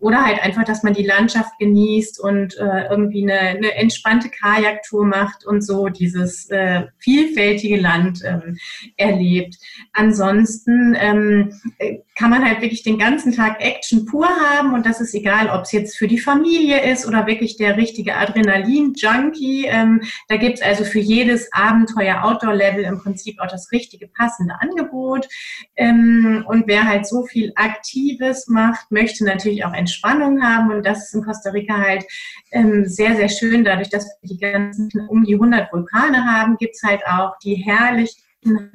oder halt einfach, dass man die Landschaft genießt und äh, irgendwie eine, eine, entspannte Kajaktour macht und so dieses äh, vielfältige Land ähm, erlebt. Ansonsten ähm, kann man halt wirklich den ganzen Tag Action pur haben und das ist egal, ob es jetzt für die Familie ist oder wirklich der richtige Adrenalin-Junkie. Ähm, da gibt es also für jedes Abenteuer Outdoor-Level im Prinzip auch das richtige passende Angebot. Ähm, und wer halt so viel Aktives macht, möchte natürlich auch Entspannung haben und das ist in Costa Rica halt ähm, sehr, sehr schön. Dadurch, dass wir die ganzen um die 100 Vulkane haben, gibt es halt auch die herrlich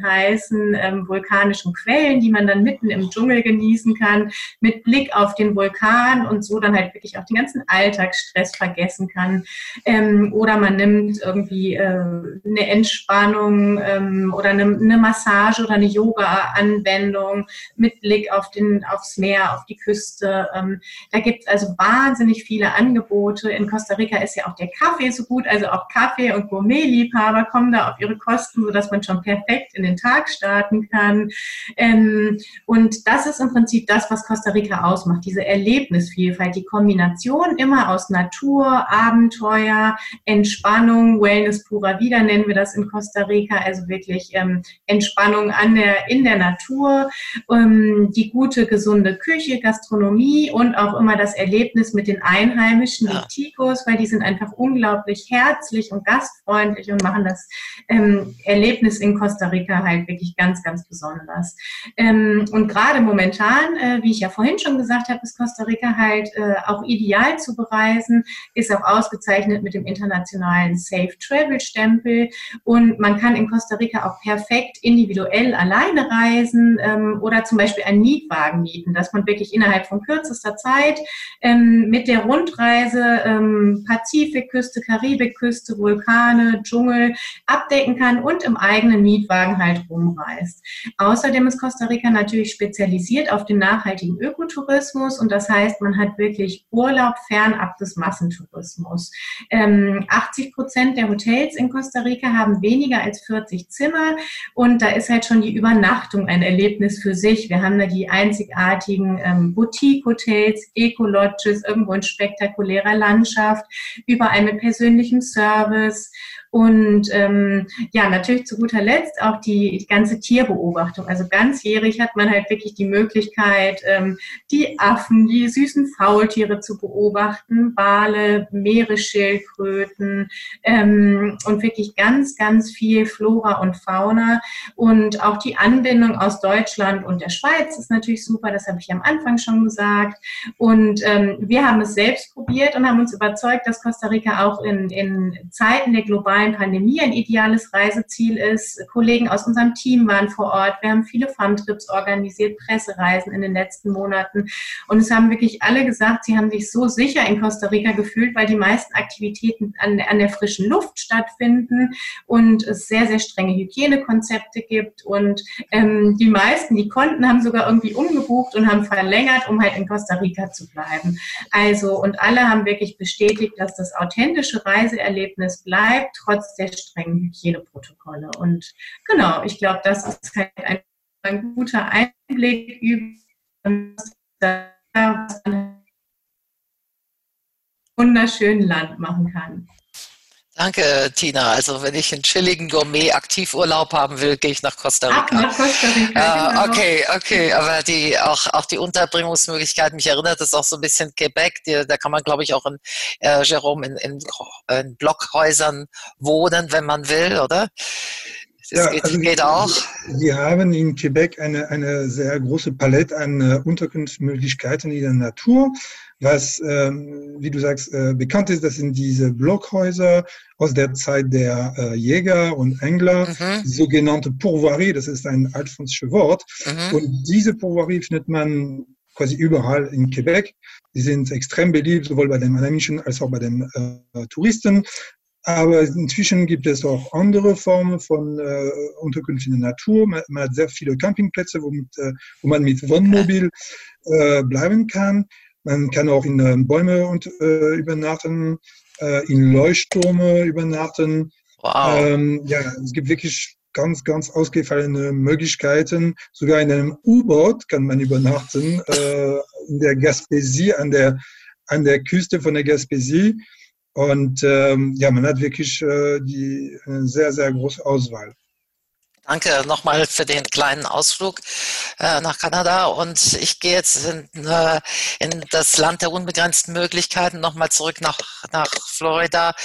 heißen ähm, vulkanischen Quellen, die man dann mitten im Dschungel genießen kann, mit Blick auf den Vulkan und so dann halt wirklich auch den ganzen Alltagsstress vergessen kann. Ähm, oder man nimmt irgendwie äh, eine Entspannung ähm, oder eine, eine, Massage oder eine Yoga-Anwendung mit Blick auf den, aufs Meer, auf die Küste. Ähm, da gibt es also wahnsinnig viele Angebote. In Costa Rica ist ja auch der Kaffee so gut, also auch Kaffee- und Gourmet-Liebhaber kommen da auf ihre Kosten, sodass man schon perfekt direkt in den Tag starten kann. Ähm, und das ist im Prinzip das, was Costa Rica ausmacht, diese Erlebnisvielfalt, die Kombination immer aus Natur, Abenteuer, Entspannung, Wellness purer wieder nennen wir das in Costa Rica, also wirklich ähm, Entspannung an der, in der Natur, ähm, die gute, gesunde Küche, Gastronomie und auch immer das Erlebnis mit den Einheimischen, ja. die Ticos, weil die sind einfach unglaublich herzlich und gastfreundlich und machen das ähm, Erlebnis in Costa Rica halt wirklich ganz, ganz besonders. Ähm, und gerade momentan, äh, wie ich ja vorhin schon gesagt habe, ist Costa Rica halt äh, auch ideal zu bereisen, ist auch ausgezeichnet mit dem internationalen Safe Travel Stempel und man kann in Costa Rica auch perfekt individuell alleine reisen ähm, oder zum Beispiel einen Mietwagen mieten, dass man wirklich innerhalb von kürzester Zeit ähm, mit der Rundreise ähm, Pazifikküste, Karibikküste, Vulkane, Dschungel abdecken kann und im eigenen Mietwagen Mietwagen halt rumreist. Außerdem ist Costa Rica natürlich spezialisiert auf den nachhaltigen Ökotourismus und das heißt, man hat wirklich Urlaub fernab des Massentourismus. Ähm, 80 Prozent der Hotels in Costa Rica haben weniger als 40 Zimmer und da ist halt schon die Übernachtung ein Erlebnis für sich. Wir haben da die einzigartigen ähm, Boutique-Hotels, Eco-Lodges, irgendwo in spektakulärer Landschaft, überall mit persönlichem Service und ähm, ja, natürlich zu guter Letzt auch die, die ganze Tierbeobachtung. Also ganzjährig hat man halt wirklich die Möglichkeit, ähm, die Affen, die süßen Faultiere zu beobachten, Wale, Meeresschildkröten ähm, und wirklich ganz, ganz viel Flora und Fauna. Und auch die Anbindung aus Deutschland und der Schweiz ist natürlich super, das habe ich am Anfang schon gesagt. Und ähm, wir haben es selbst probiert und haben uns überzeugt, dass Costa Rica auch in, in Zeiten der globalen globalen Pandemie ein ideales Reiseziel ist. Kollegen aus unserem Team waren vor Ort. Wir haben viele Fun-Trips organisiert, Pressereisen in den letzten Monaten. Und es haben wirklich alle gesagt, sie haben sich so sicher in Costa Rica gefühlt, weil die meisten Aktivitäten an, an der frischen Luft stattfinden und es sehr, sehr strenge Hygienekonzepte gibt. Und ähm, die meisten, die konnten, haben sogar irgendwie umgebucht und haben verlängert, um halt in Costa Rica zu bleiben. Also, und alle haben wirklich bestätigt, dass das authentische Reiseerlebnis bleibt, trotz der strengen Hygieneprotokolle. Und genau, ich glaube, das ist halt ein, ein guter Einblick über ein wunderschönen Land machen kann. Danke, Tina. Also wenn ich einen chilligen Gourmet-Aktivurlaub haben will, gehe ich nach Costa Rica. Ab nach Costa Rica. Äh. Okay, okay. Aber die auch auch die Unterbringungsmöglichkeiten. Mich erinnert das auch so ein bisschen Quebec. Die, da kann man, glaube ich, auch in äh, Jerome in, in, in, Blockhäusern wohnen, wenn man will, oder? Das ja, geht, also geht auch. Wir haben in Quebec eine, eine sehr große Palette an uh, Unterkunftsmöglichkeiten in der Natur. Was, ähm, wie du sagst, äh, bekannt ist, das sind diese Blockhäuser aus der Zeit der äh, Jäger und Engler, mhm. sogenannte Pourvoirie, das ist ein altfranzisches Wort. Mhm. Und diese Pourvoirie findet man quasi überall in Quebec. Die sind extrem beliebt, sowohl bei den Einheimischen als auch bei den äh, Touristen. Aber inzwischen gibt es auch andere Formen von äh, Unterkünften in der Natur. Man, man, hat sehr viele Campingplätze, wo, mit, äh, wo man mit Wohnmobil äh, bleiben kann. Man kann auch in äh, Bäume und, äh, übernachten, äh, in Leuchttürme übernachten. Wow. Ähm, ja, es gibt wirklich ganz, ganz ausgefallene Möglichkeiten. Sogar in einem U-Boot kann man übernachten, äh, in der Gaspésie, an der, an der Küste von der Gaspésie. Und ähm, ja, man hat wirklich äh, die, eine sehr, sehr große Auswahl. Danke nochmal für den kleinen Ausflug äh, nach Kanada. Und ich gehe jetzt in, äh, in, das Land der unbegrenzten Möglichkeiten nochmal zurück nach, nach Florida,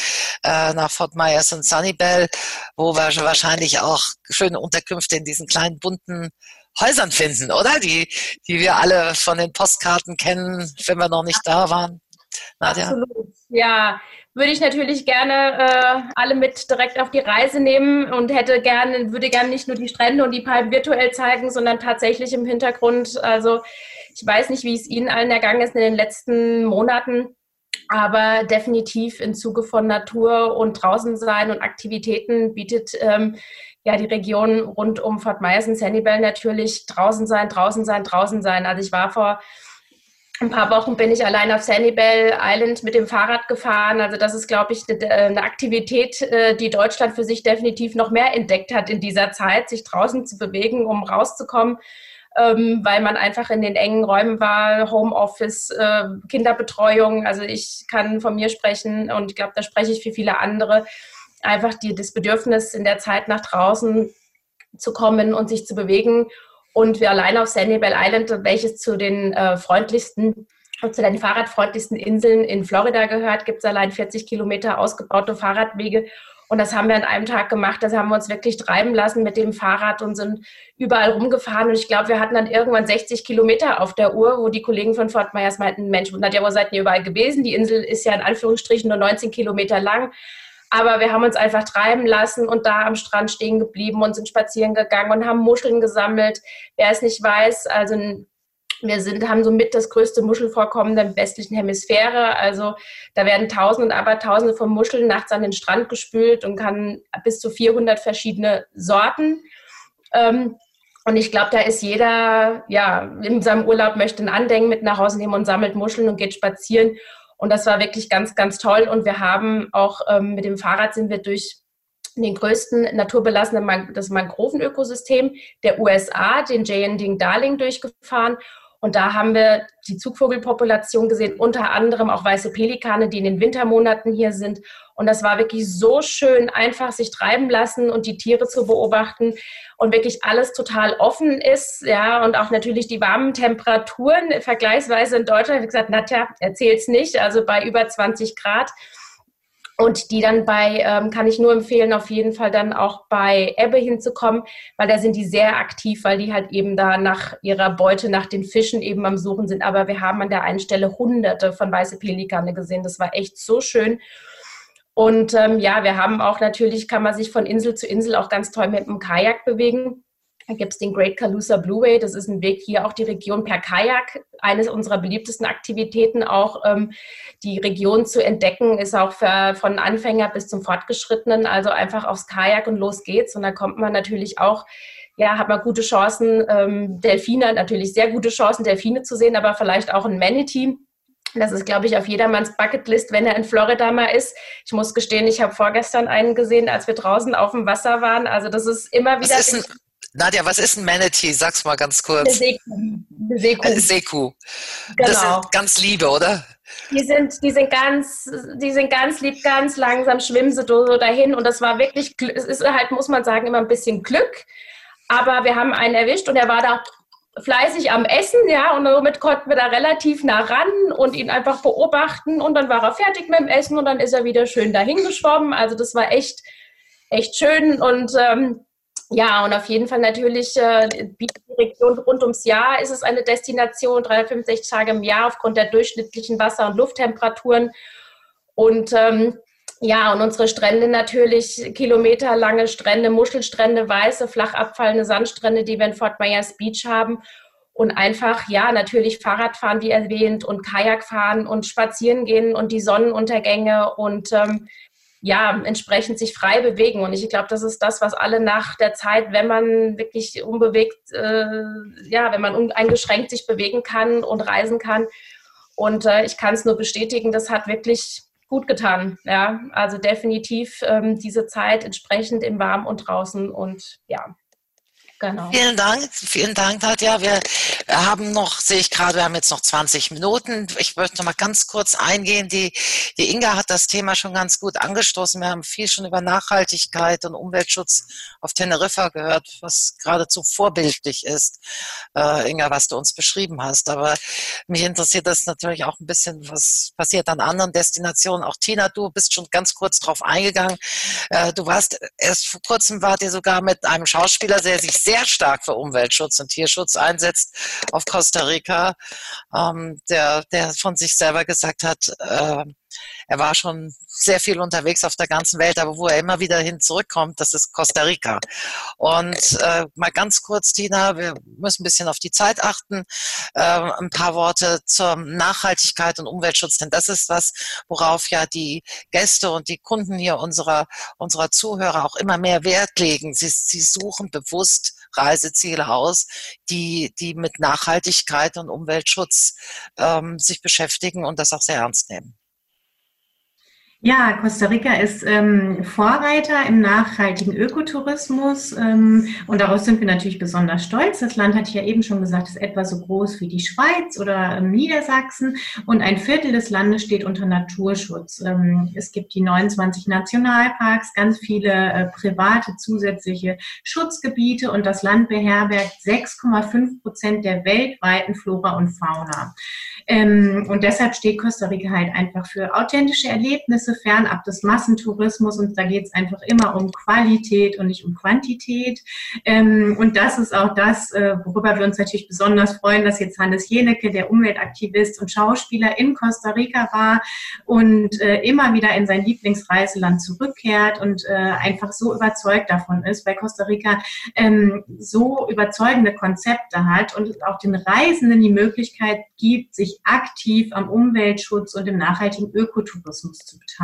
äh, nach Fort Myers und Sunnybell, wo wir wahrscheinlich auch schöne Unterkünfte in diesen kleinen bunten Häusern finden, oder? Die, die wir alle von den Postkarten kennen, wenn wir noch nicht da waren. Nadja? Absolut. Ja, würde ich natürlich gerne äh, alle mit direkt auf die Reise nehmen und hätte gerne, würde gerne nicht nur die Strände und die Palmen virtuell zeigen, sondern tatsächlich im Hintergrund. Also ich weiß nicht, wie es Ihnen allen ergangen ist in den letzten Monaten, aber definitiv im Zuge von Natur und draußen sein und Aktivitäten bietet ähm, ja die Region rund um Fort Myers und Sanibel natürlich draußen sein, draußen sein, draußen sein. Also ich war vor ein paar Wochen bin ich allein auf Sanibel Island mit dem Fahrrad gefahren. Also das ist, glaube ich, eine Aktivität, äh, die Deutschland für sich definitiv noch mehr entdeckt hat in dieser Zeit, sich draußen zu bewegen, um rauszukommen, ähm, weil man einfach in den engen Räumen war, Homeoffice, äh, Kinderbetreuung. Also ich kann von mir sprechen und ich glaube, da spreche ich für viele andere. Einfach die, das Bedürfnis in der Zeit nach draußen zu kommen und sich zu bewegen und wir allein auf Sanibel Island, welches zu den äh, freundlichsten, zu den fahrradfreundlichsten Inseln in Florida gehört, gibt es allein 40 Kilometer ausgebaute Fahrradwege. Und das haben wir an einem Tag gemacht. Das haben wir uns wirklich treiben lassen mit dem Fahrrad und sind überall rumgefahren. Und ich glaube, wir hatten dann irgendwann 60 Kilometer auf der Uhr, wo die Kollegen von Fort Myers meinten, Mensch, Nadja, wo seid ihr überall gewesen? Die Insel ist ja in Anführungsstrichen nur 19 Kilometer lang. Aber wir haben uns einfach treiben lassen und da am Strand stehen geblieben und sind spazieren gegangen und haben Muscheln gesammelt. Wer es nicht weiß, also wir sind, haben somit das größte Muschelvorkommen der westlichen Hemisphäre. Also da werden Tausende und Abertausende von Muscheln nachts an den Strand gespült und kann bis zu 400 verschiedene Sorten. Ähm, und ich glaube, da ist jeder, ja, in seinem Urlaub möchte ein Andenken mit nach Hause nehmen und sammelt Muscheln und geht spazieren. Und das war wirklich ganz, ganz toll. Und wir haben auch ähm, mit dem Fahrrad sind wir durch den größten naturbelassenen das Mangrovenökosystem der USA, den Jayending Darling, durchgefahren. Und da haben wir die Zugvogelpopulation gesehen, unter anderem auch weiße Pelikane, die in den Wintermonaten hier sind. Und das war wirklich so schön, einfach sich treiben lassen und die Tiere zu beobachten und wirklich alles total offen ist. Ja, und auch natürlich die warmen Temperaturen vergleichsweise in Deutschland. Habe gesagt, Nadja, erzähl's nicht. Also bei über 20 Grad. Und die dann bei, ähm, kann ich nur empfehlen, auf jeden Fall dann auch bei Ebbe hinzukommen, weil da sind die sehr aktiv, weil die halt eben da nach ihrer Beute, nach den Fischen eben am Suchen sind. Aber wir haben an der einen Stelle hunderte von weiße Pelikane gesehen. Das war echt so schön. Und ähm, ja, wir haben auch natürlich, kann man sich von Insel zu Insel auch ganz toll mit dem Kajak bewegen. Da gibt es den Great Calusa Blueway. Das ist ein Weg hier auch die Region per Kajak. Eines unserer beliebtesten Aktivitäten auch ähm, die Region zu entdecken, ist auch für, von Anfänger bis zum Fortgeschrittenen. Also einfach aufs Kajak und los geht's. Und da kommt man natürlich auch ja, hat man gute Chancen, ähm, Delfine, natürlich sehr gute Chancen, Delfine zu sehen, aber vielleicht auch ein Manatee. Das ist, glaube ich, auf jedermanns Bucketlist, wenn er in Florida mal ist. Ich muss gestehen, ich habe vorgestern einen gesehen, als wir draußen auf dem Wasser waren. Also das ist immer wieder. Was ist ein, Nadja, was ist ein Manatee? Sag's mal ganz kurz. Eine Seekuh. Eine Seekuh. Eine Seekuh. Genau. Das sind ganz liebe, oder? Die sind, die sind ganz, die sind ganz lieb, ganz langsam schwimmen sie so dahin und das war wirklich, es ist halt, muss man sagen, immer ein bisschen Glück. Aber wir haben einen erwischt und er war da fleißig am Essen, ja, und somit konnten wir da relativ nah ran und ihn einfach beobachten und dann war er fertig mit dem Essen und dann ist er wieder schön dahin geschwommen. Also das war echt, echt schön und ähm, ja, und auf jeden Fall natürlich äh, die Region rund ums Jahr ist es eine Destination, 365 Tage im Jahr aufgrund der durchschnittlichen Wasser- und Lufttemperaturen. Und ähm, ja, und unsere Strände natürlich, kilometerlange Strände, Muschelstrände, weiße, flach abfallende Sandstrände, die wir in Fort Myers Beach haben. Und einfach, ja, natürlich Fahrradfahren, wie erwähnt, und Kajakfahren und spazieren gehen und die Sonnenuntergänge und ähm, ja, entsprechend sich frei bewegen. Und ich glaube, das ist das, was alle nach der Zeit, wenn man wirklich unbewegt, äh, ja, wenn man uneingeschränkt sich bewegen kann und reisen kann. Und äh, ich kann es nur bestätigen, das hat wirklich gut getan. Ja, also definitiv ähm, diese Zeit entsprechend im Warm und draußen und ja, Genau. Vielen Dank, vielen Dank, Nadja. Wir haben noch, sehe ich gerade, wir haben jetzt noch 20 Minuten. Ich möchte noch mal ganz kurz eingehen. Die, die Inga hat das Thema schon ganz gut angestoßen. Wir haben viel schon über Nachhaltigkeit und Umweltschutz auf Teneriffa gehört, was geradezu vorbildlich ist, äh, Inga, was du uns beschrieben hast. Aber mich interessiert das natürlich auch ein bisschen, was passiert an anderen Destinationen. Auch Tina, du bist schon ganz kurz drauf eingegangen. Äh, du warst erst vor kurzem wart ihr sogar mit einem Schauspieler, der sich sehr sehr stark für Umweltschutz und Tierschutz einsetzt auf Costa Rica, ähm, der, der von sich selber gesagt hat, äh, er war schon sehr viel unterwegs auf der ganzen Welt, aber wo er immer wieder hin zurückkommt, das ist Costa Rica. Und äh, mal ganz kurz, Tina, wir müssen ein bisschen auf die Zeit achten. Äh, ein paar Worte zur Nachhaltigkeit und Umweltschutz, denn das ist was, worauf ja die Gäste und die Kunden hier unserer, unserer Zuhörer auch immer mehr Wert legen. Sie, sie suchen bewusst Reiseziele aus, die, die mit Nachhaltigkeit und Umweltschutz ähm, sich beschäftigen und das auch sehr ernst nehmen. Ja, Costa Rica ist ähm, Vorreiter im nachhaltigen Ökotourismus ähm, und daraus sind wir natürlich besonders stolz. Das Land hat ja eben schon gesagt, ist etwa so groß wie die Schweiz oder ähm, Niedersachsen und ein Viertel des Landes steht unter Naturschutz. Ähm, es gibt die 29 Nationalparks, ganz viele äh, private zusätzliche Schutzgebiete und das Land beherbergt 6,5 Prozent der weltweiten Flora und Fauna. Ähm, und deshalb steht Costa Rica halt einfach für authentische Erlebnisse, fernab des Massentourismus. Und da geht es einfach immer um Qualität und nicht um Quantität. Ähm, und das ist auch das, äh, worüber wir uns natürlich besonders freuen, dass jetzt Hannes Jenecke, der Umweltaktivist und Schauspieler in Costa Rica war und äh, immer wieder in sein Lieblingsreiseland zurückkehrt und äh, einfach so überzeugt davon ist, weil Costa Rica ähm, so überzeugende Konzepte hat und auch den Reisenden die Möglichkeit gibt, sich aktiv am Umweltschutz und im nachhaltigen Ökotourismus zu beteiligen.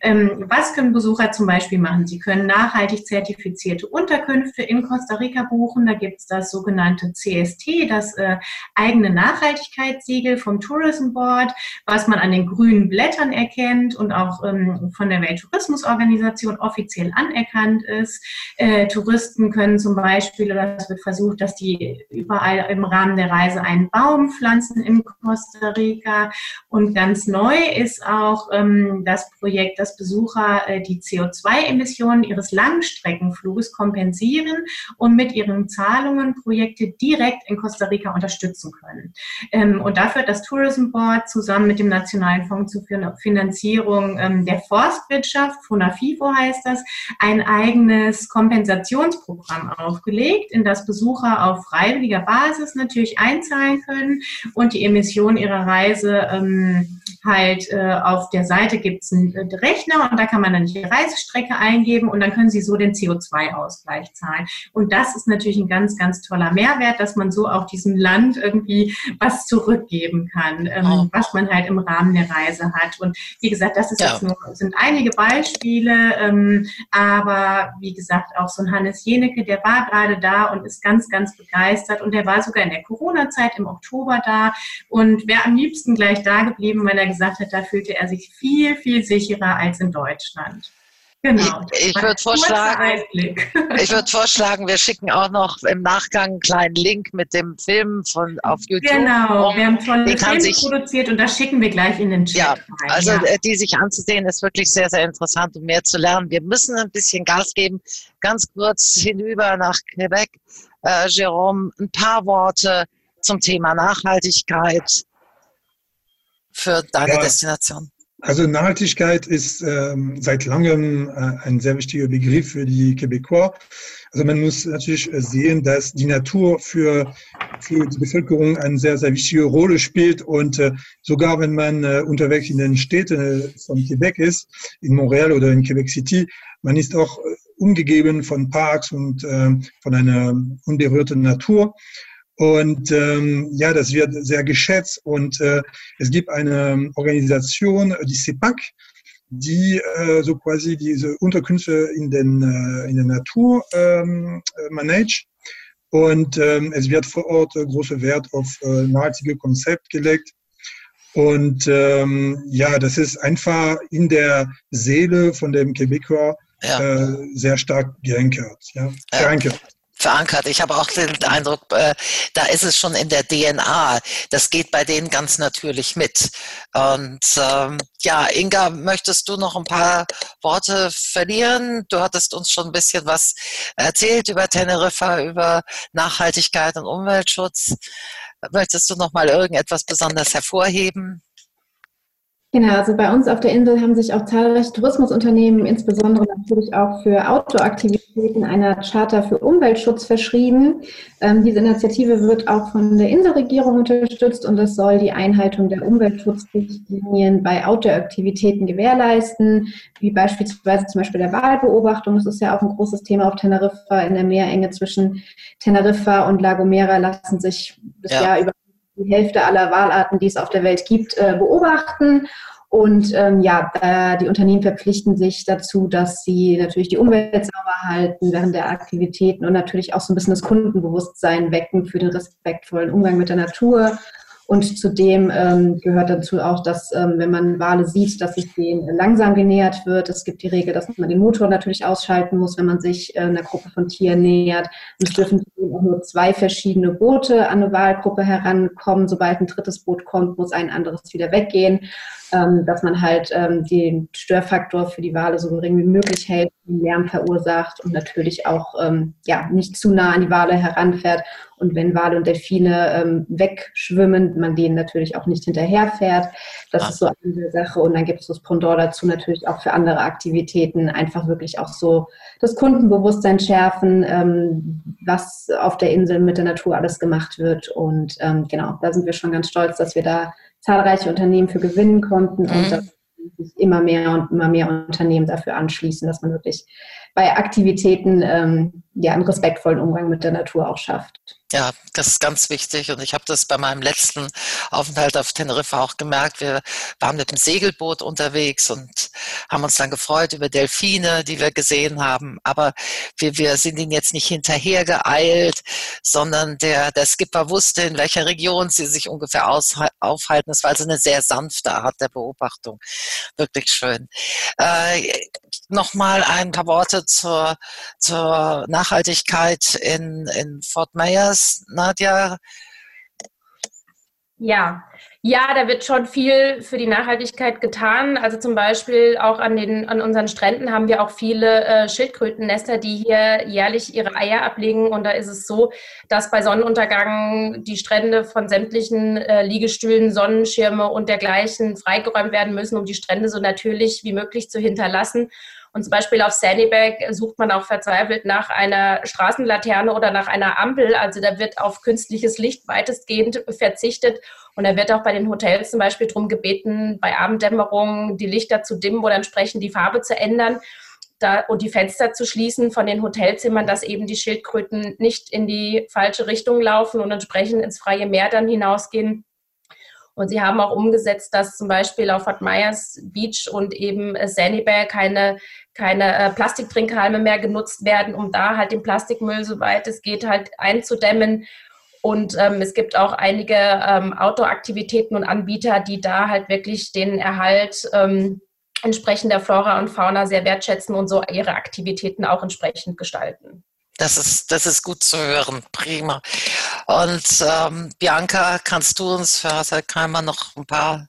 Ähm, was können Besucher zum Beispiel machen? Sie können nachhaltig zertifizierte Unterkünfte in Costa Rica buchen. Da gibt es das sogenannte CST, das äh, eigene Nachhaltigkeitssiegel vom Tourism Board, was man an den grünen Blättern erkennt und auch ähm, von der Welttourismusorganisation offiziell anerkannt ist. Äh, Touristen können zum Beispiel, oder es wird versucht, dass die überall im Rahmen der Reise einen Baum pflanzen in Costa Rica. Und ganz neu ist auch ähm, das Projekt, dass Besucher äh, die CO2-Emissionen ihres Langstreckenfluges kompensieren und mit ihren Zahlungen Projekte direkt in Costa Rica unterstützen können. Ähm, und dafür hat das Tourism Board zusammen mit dem Nationalen Fonds zur Finanzierung ähm, der Forstwirtschaft, FONAFIFO heißt das, ein eigenes Kompensationsprogramm aufgelegt, in das Besucher auf freiwilliger Basis natürlich einzahlen können und die Emissionen ihrer Reise ähm, halt äh, auf der Seite gibt es einen äh, Rechner und da kann man dann die Reisestrecke eingeben und dann können Sie so den CO2-Ausgleich zahlen. Und das ist natürlich ein ganz, ganz toller Mehrwert, dass man so auch diesem Land irgendwie was zurückgeben kann, ähm, was man halt im Rahmen der Reise hat. Und wie gesagt, das ist ja. jetzt nur, sind einige Beispiele, ähm, aber wie gesagt, auch so ein Hannes Jenecke, der war gerade da und ist ganz, ganz begeistert und der war sogar in der Corona-Zeit im Oktober da und wäre am liebsten gleich da geblieben, weil er gesagt hat, da fühlte er sich viel, viel sicherer als in Deutschland. Genau. Ich, ich würde vorschlagen, ich würde vorschlagen, wir schicken auch noch im Nachgang einen kleinen Link mit dem Film von auf YouTube. Genau, wir haben tolle Filme sich, produziert und das schicken wir gleich in den Chat. Ja, rein. also ja. Äh, die sich anzusehen, ist wirklich sehr, sehr interessant, um mehr zu lernen. Wir müssen ein bisschen Gas geben. Ganz kurz hinüber nach Quebec. Äh, Jerome, ein paar Worte zum Thema Nachhaltigkeit für deine ja, Destination? Also Nachhaltigkeit ist ähm, seit langem äh, ein sehr wichtiger Begriff für die Quebecois. Also man muss natürlich sehen, dass die Natur für, für die Bevölkerung eine sehr, sehr wichtige Rolle spielt. Und äh, sogar wenn man äh, unterwegs in den Städten äh, von Quebec ist, in Montreal oder in Quebec City, man ist auch äh, umgegeben von Parks und äh, von einer unberührten Natur. Und ähm, ja, das wird sehr geschätzt. Und äh, es gibt eine Organisation, die CEPAC, die äh, so quasi diese Unterkünfte in, den, äh, in der Natur ähm, managt. Und ähm, es wird vor Ort äh, großer Wert auf äh, nachhaltige Konzept gelegt. Und ähm, ja, das ist einfach in der Seele von dem Quebecois ja. äh, sehr stark geankert. Ja, ja verankert. Ich habe auch den Eindruck, äh, da ist es schon in der DNA. Das geht bei denen ganz natürlich mit. Und ähm, ja, Inga, möchtest du noch ein paar Worte verlieren? Du hattest uns schon ein bisschen was erzählt über Teneriffa, über Nachhaltigkeit und Umweltschutz. Möchtest du noch mal irgendetwas besonders hervorheben? Genau, also bei uns auf der Insel haben sich auch zahlreiche Tourismusunternehmen, insbesondere natürlich auch für Outdoor-Aktivitäten, einer Charta für Umweltschutz verschrieben. Ähm, diese Initiative wird auch von der Inselregierung unterstützt und das soll die Einhaltung der Umweltschutzrichtlinien bei Outdoor-Aktivitäten gewährleisten, wie beispielsweise zum Beispiel der Wahlbeobachtung. Das ist ja auch ein großes Thema auf Teneriffa. In der Meerenge zwischen Teneriffa und La Gomera lassen sich bisher ja. über die Hälfte aller Wahlarten, die es auf der Welt gibt, äh, beobachten. Und ähm, ja, äh, die Unternehmen verpflichten sich dazu, dass sie natürlich die Umwelt sauber halten während der Aktivitäten und natürlich auch so ein bisschen das Kundenbewusstsein wecken für den respektvollen Umgang mit der Natur und zudem ähm, gehört dazu auch, dass ähm, wenn man Wale sieht, dass sich denen langsam genähert wird. Es gibt die Regel, dass man den Motor natürlich ausschalten muss, wenn man sich äh, einer Gruppe von Tieren nähert. Und es dürfen auch nur zwei verschiedene Boote an eine Walgruppe herankommen. Sobald ein drittes Boot kommt, muss ein anderes wieder weggehen dass man halt ähm, den Störfaktor für die Wale so gering wie möglich hält, Lärm verursacht und natürlich auch ähm, ja, nicht zu nah an die Wale heranfährt. Und wenn Wale und Delfine ähm, wegschwimmen, man denen natürlich auch nicht hinterherfährt. Das ah. ist so eine Sache. Und dann gibt es das Pendant dazu natürlich auch für andere Aktivitäten, einfach wirklich auch so das Kundenbewusstsein schärfen, ähm, was auf der Insel mit der Natur alles gemacht wird. Und ähm, genau, da sind wir schon ganz stolz, dass wir da zahlreiche Unternehmen für gewinnen konnten mhm. und dass sich immer mehr und immer mehr Unternehmen dafür anschließen, dass man wirklich bei Aktivitäten ähm, ja einen respektvollen Umgang mit der Natur auch schafft. Ja, das ist ganz wichtig und ich habe das bei meinem letzten Aufenthalt auf Teneriffa auch gemerkt. Wir waren mit dem Segelboot unterwegs und haben uns dann gefreut über Delfine, die wir gesehen haben. Aber wir, wir sind ihnen jetzt nicht hinterher geeilt, sondern der, der Skipper wusste, in welcher Region sie sich ungefähr aus, aufhalten. Das war also eine sehr sanfte Art der Beobachtung. Wirklich schön. Äh, Nochmal ein paar Worte zur, zur Nachhaltigkeit in, in Fort Myers Nadja? Ja, ja, da wird schon viel für die Nachhaltigkeit getan. Also zum Beispiel auch an, den, an unseren Stränden haben wir auch viele äh, Schildkrötennester, die hier jährlich ihre Eier ablegen. Und da ist es so, dass bei Sonnenuntergang die Strände von sämtlichen äh, Liegestühlen, Sonnenschirme und dergleichen freigeräumt werden müssen, um die Strände so natürlich wie möglich zu hinterlassen. Und zum Beispiel auf Sandyback sucht man auch verzweifelt nach einer Straßenlaterne oder nach einer Ampel. Also da wird auf künstliches Licht weitestgehend verzichtet. Und da wird auch bei den Hotels zum Beispiel darum gebeten, bei Abenddämmerung die Lichter zu dimmen oder entsprechend die Farbe zu ändern. Und die Fenster zu schließen von den Hotelzimmern, dass eben die Schildkröten nicht in die falsche Richtung laufen und entsprechend ins freie Meer dann hinausgehen. Und sie haben auch umgesetzt, dass zum Beispiel auf Fort Myers Beach und eben Sanibel keine, keine äh, Plastiktrinkhalme mehr genutzt werden, um da halt den Plastikmüll, soweit es geht, halt einzudämmen. Und ähm, es gibt auch einige ähm, Outdoor-Aktivitäten und Anbieter, die da halt wirklich den Erhalt ähm, entsprechend Flora und Fauna sehr wertschätzen und so ihre Aktivitäten auch entsprechend gestalten. Das ist, das ist gut zu hören. Prima. Und ähm, Bianca, kannst du uns für Hassan Keimer noch ein paar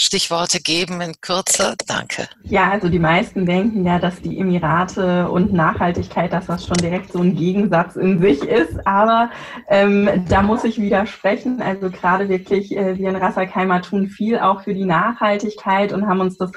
Stichworte geben in Kürze? Danke. Ja, also die meisten denken ja, dass die Emirate und Nachhaltigkeit, dass das schon direkt so ein Gegensatz in sich ist. Aber ähm, da muss ich widersprechen. Also gerade wirklich, äh, wir in Rassalkeimer tun viel auch für die Nachhaltigkeit und haben uns das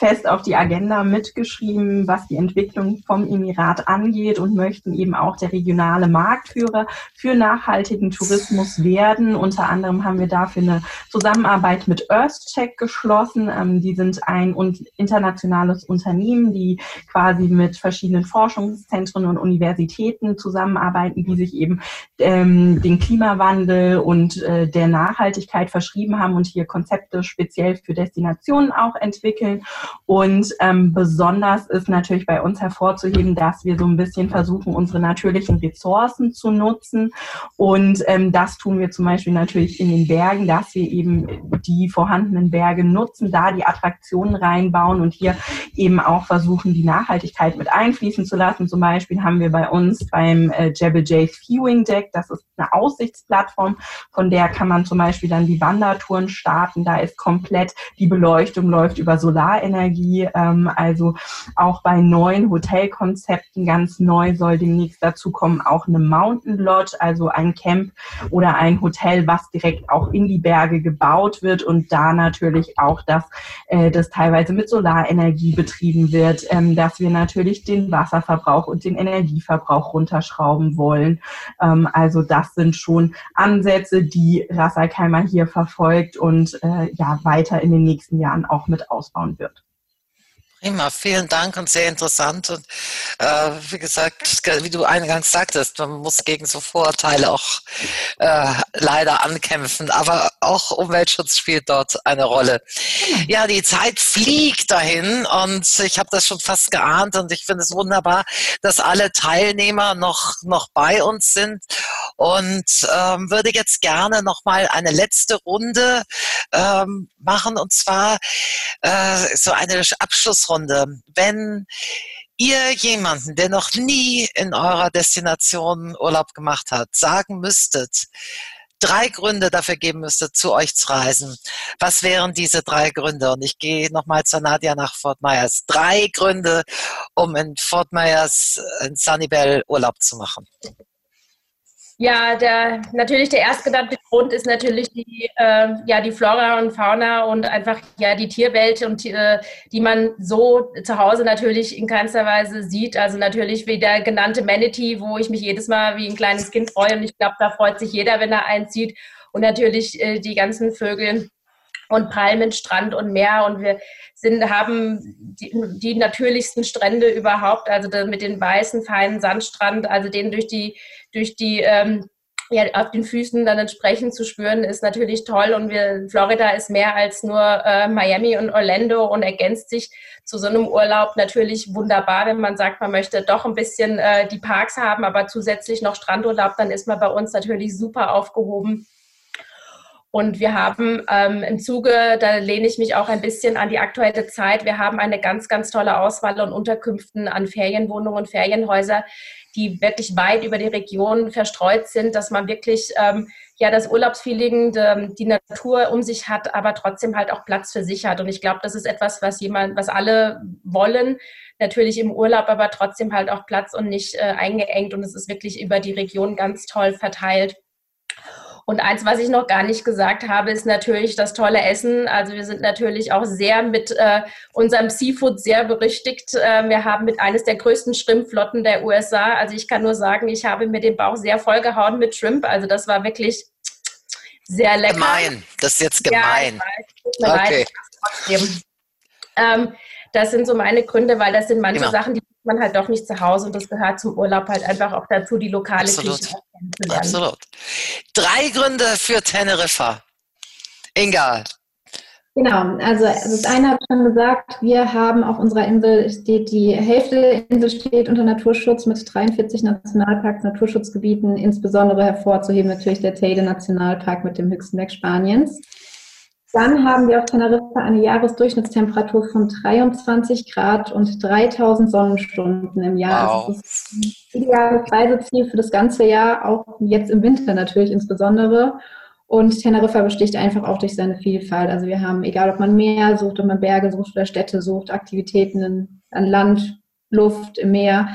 fest auf die Agenda mitgeschrieben, was die Entwicklung vom Emirat angeht und möchten eben auch der regionale Marktführer für nachhaltigen Tourismus werden. Unter anderem haben wir dafür eine Zusammenarbeit mit EarthCheck geschlossen. Ähm, die sind ein internationales Unternehmen, die quasi mit verschiedenen Forschungszentren und Universitäten zusammenarbeiten, die sich eben ähm, den Klimawandel und äh, der Nachhaltigkeit verschrieben haben und hier Konzepte speziell für Destinationen auch entwickeln. Und ähm, besonders ist natürlich bei uns hervorzuheben, dass wir so ein bisschen versuchen, unsere natürlichen Ressourcen zu nutzen. Und ähm, das tun wir zum Beispiel natürlich in den Bergen, dass wir eben die vorhandenen Berge nutzen, da die Attraktionen reinbauen und hier eben auch versuchen, die Nachhaltigkeit mit einfließen zu lassen. Zum Beispiel haben wir bei uns beim äh, Jebel Jay's Viewing Deck, das ist eine Aussichtsplattform, von der kann man zum Beispiel dann die Wandertouren starten. Da ist komplett die Beleuchtung läuft über Solarenergie Solarenergie. Ähm, also auch bei neuen Hotelkonzepten ganz neu soll demnächst dazu kommen auch eine Mountain Lodge, also ein Camp oder ein Hotel, was direkt auch in die Berge gebaut wird und da natürlich auch, dass äh, das teilweise mit Solarenergie betrieben wird, ähm, dass wir natürlich den Wasserverbrauch und den Energieverbrauch runterschrauben wollen. Ähm, also das sind schon Ansätze, die Rassalkeimer hier verfolgt und äh, ja weiter in den nächsten Jahren auch mit ausbauen wird. Prima, vielen Dank und sehr interessant. Und äh, wie gesagt, wie du eingangs sagtest, man muss gegen so Vorurteile auch äh, leider ankämpfen, aber auch Umweltschutz spielt dort eine Rolle. Genau. Ja, die Zeit fliegt dahin und ich habe das schon fast geahnt und ich finde es wunderbar, dass alle Teilnehmer noch, noch bei uns sind und ähm, würde jetzt gerne noch mal eine letzte Runde ähm, machen und zwar äh, so eine Abschlussrunde. Wenn ihr jemanden, der noch nie in eurer Destination Urlaub gemacht hat, sagen müsstet, drei Gründe dafür geben müsstet, zu euch zu reisen. Was wären diese drei Gründe? Und ich gehe nochmal zur Nadia nach Fort Myers. Drei Gründe, um in Fort Myers in Sunnybell Urlaub zu machen. Ja, der, natürlich der erstgenannte Grund ist natürlich die, äh, ja, die Flora und Fauna und einfach ja, die Tierwelt, und, äh, die man so zu Hause natürlich in keinster Weise sieht. Also natürlich wie der genannte Manatee, wo ich mich jedes Mal wie ein kleines Kind freue. Und ich glaube, da freut sich jeder, wenn er einen sieht. Und natürlich äh, die ganzen Vögel und Palmen, Strand und Meer. Und wir sind, haben die, die natürlichsten Strände überhaupt, also mit den weißen, feinen Sandstrand, also den durch die durch die ähm, ja, auf den Füßen dann entsprechend zu spüren, ist natürlich toll. Und wir, Florida ist mehr als nur äh, Miami und Orlando und ergänzt sich zu so einem Urlaub natürlich wunderbar, wenn man sagt, man möchte doch ein bisschen äh, die Parks haben, aber zusätzlich noch Strandurlaub, dann ist man bei uns natürlich super aufgehoben. Und wir haben ähm, im Zuge, da lehne ich mich auch ein bisschen an die aktuelle Zeit, wir haben eine ganz, ganz tolle Auswahl an Unterkünften, an Ferienwohnungen und Ferienhäuser, die wirklich weit über die Region verstreut sind, dass man wirklich ähm, ja das Urlaubsfeeling, die, die Natur um sich hat, aber trotzdem halt auch Platz für sich hat. Und ich glaube, das ist etwas, was jemand, was alle wollen. Natürlich im Urlaub, aber trotzdem halt auch Platz und nicht äh, eingeengt. Und es ist wirklich über die Region ganz toll verteilt. Und eins, was ich noch gar nicht gesagt habe, ist natürlich das tolle Essen. Also wir sind natürlich auch sehr mit äh, unserem Seafood sehr berüchtigt. Äh, wir haben mit eines der größten Shrimpflotten der USA. Also ich kann nur sagen, ich habe mir den Bauch sehr vollgehauen mit Shrimp. Also das war wirklich sehr lecker. Gemein, das ist jetzt gemein. Ja, okay. Leid, ähm, das sind so meine Gründe, weil das sind manche genau. Sachen, die man halt doch nicht zu Hause und das gehört zum Urlaub halt einfach auch dazu, die lokale Absolut. Küche Absolut. Drei Gründe für Teneriffa. Inga. Genau, also das eine habe ich schon gesagt, wir haben auf unserer Insel steht die Hälfte der Insel steht unter Naturschutz mit 43 Nationalparks, Naturschutzgebieten, insbesondere hervorzuheben natürlich der Teide Nationalpark mit dem höchsten Berg Spaniens. Dann haben wir auf Teneriffa eine Jahresdurchschnittstemperatur von 23 Grad und 3000 Sonnenstunden im Jahr. Wow. Also das ist ein ideales Reiseziel für das ganze Jahr, auch jetzt im Winter natürlich insbesondere. Und Teneriffa besticht einfach auch durch seine Vielfalt. Also wir haben, egal ob man Meer sucht, ob man Berge sucht oder Städte sucht, Aktivitäten an Land, Luft, im Meer,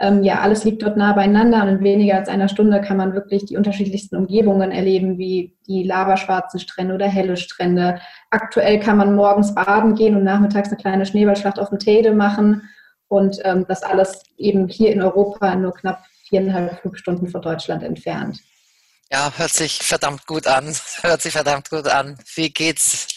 ähm, ja, alles liegt dort nah beieinander und in weniger als einer Stunde kann man wirklich die unterschiedlichsten Umgebungen erleben, wie die lavaschwarzen Strände oder helle Strände. Aktuell kann man morgens baden gehen und nachmittags eine kleine Schneeballschlacht auf dem Teide machen und ähm, das alles eben hier in Europa nur knapp viereinhalb Flugstunden von Deutschland entfernt. Ja, hört sich verdammt gut an. Hört sich verdammt gut an. Wie geht's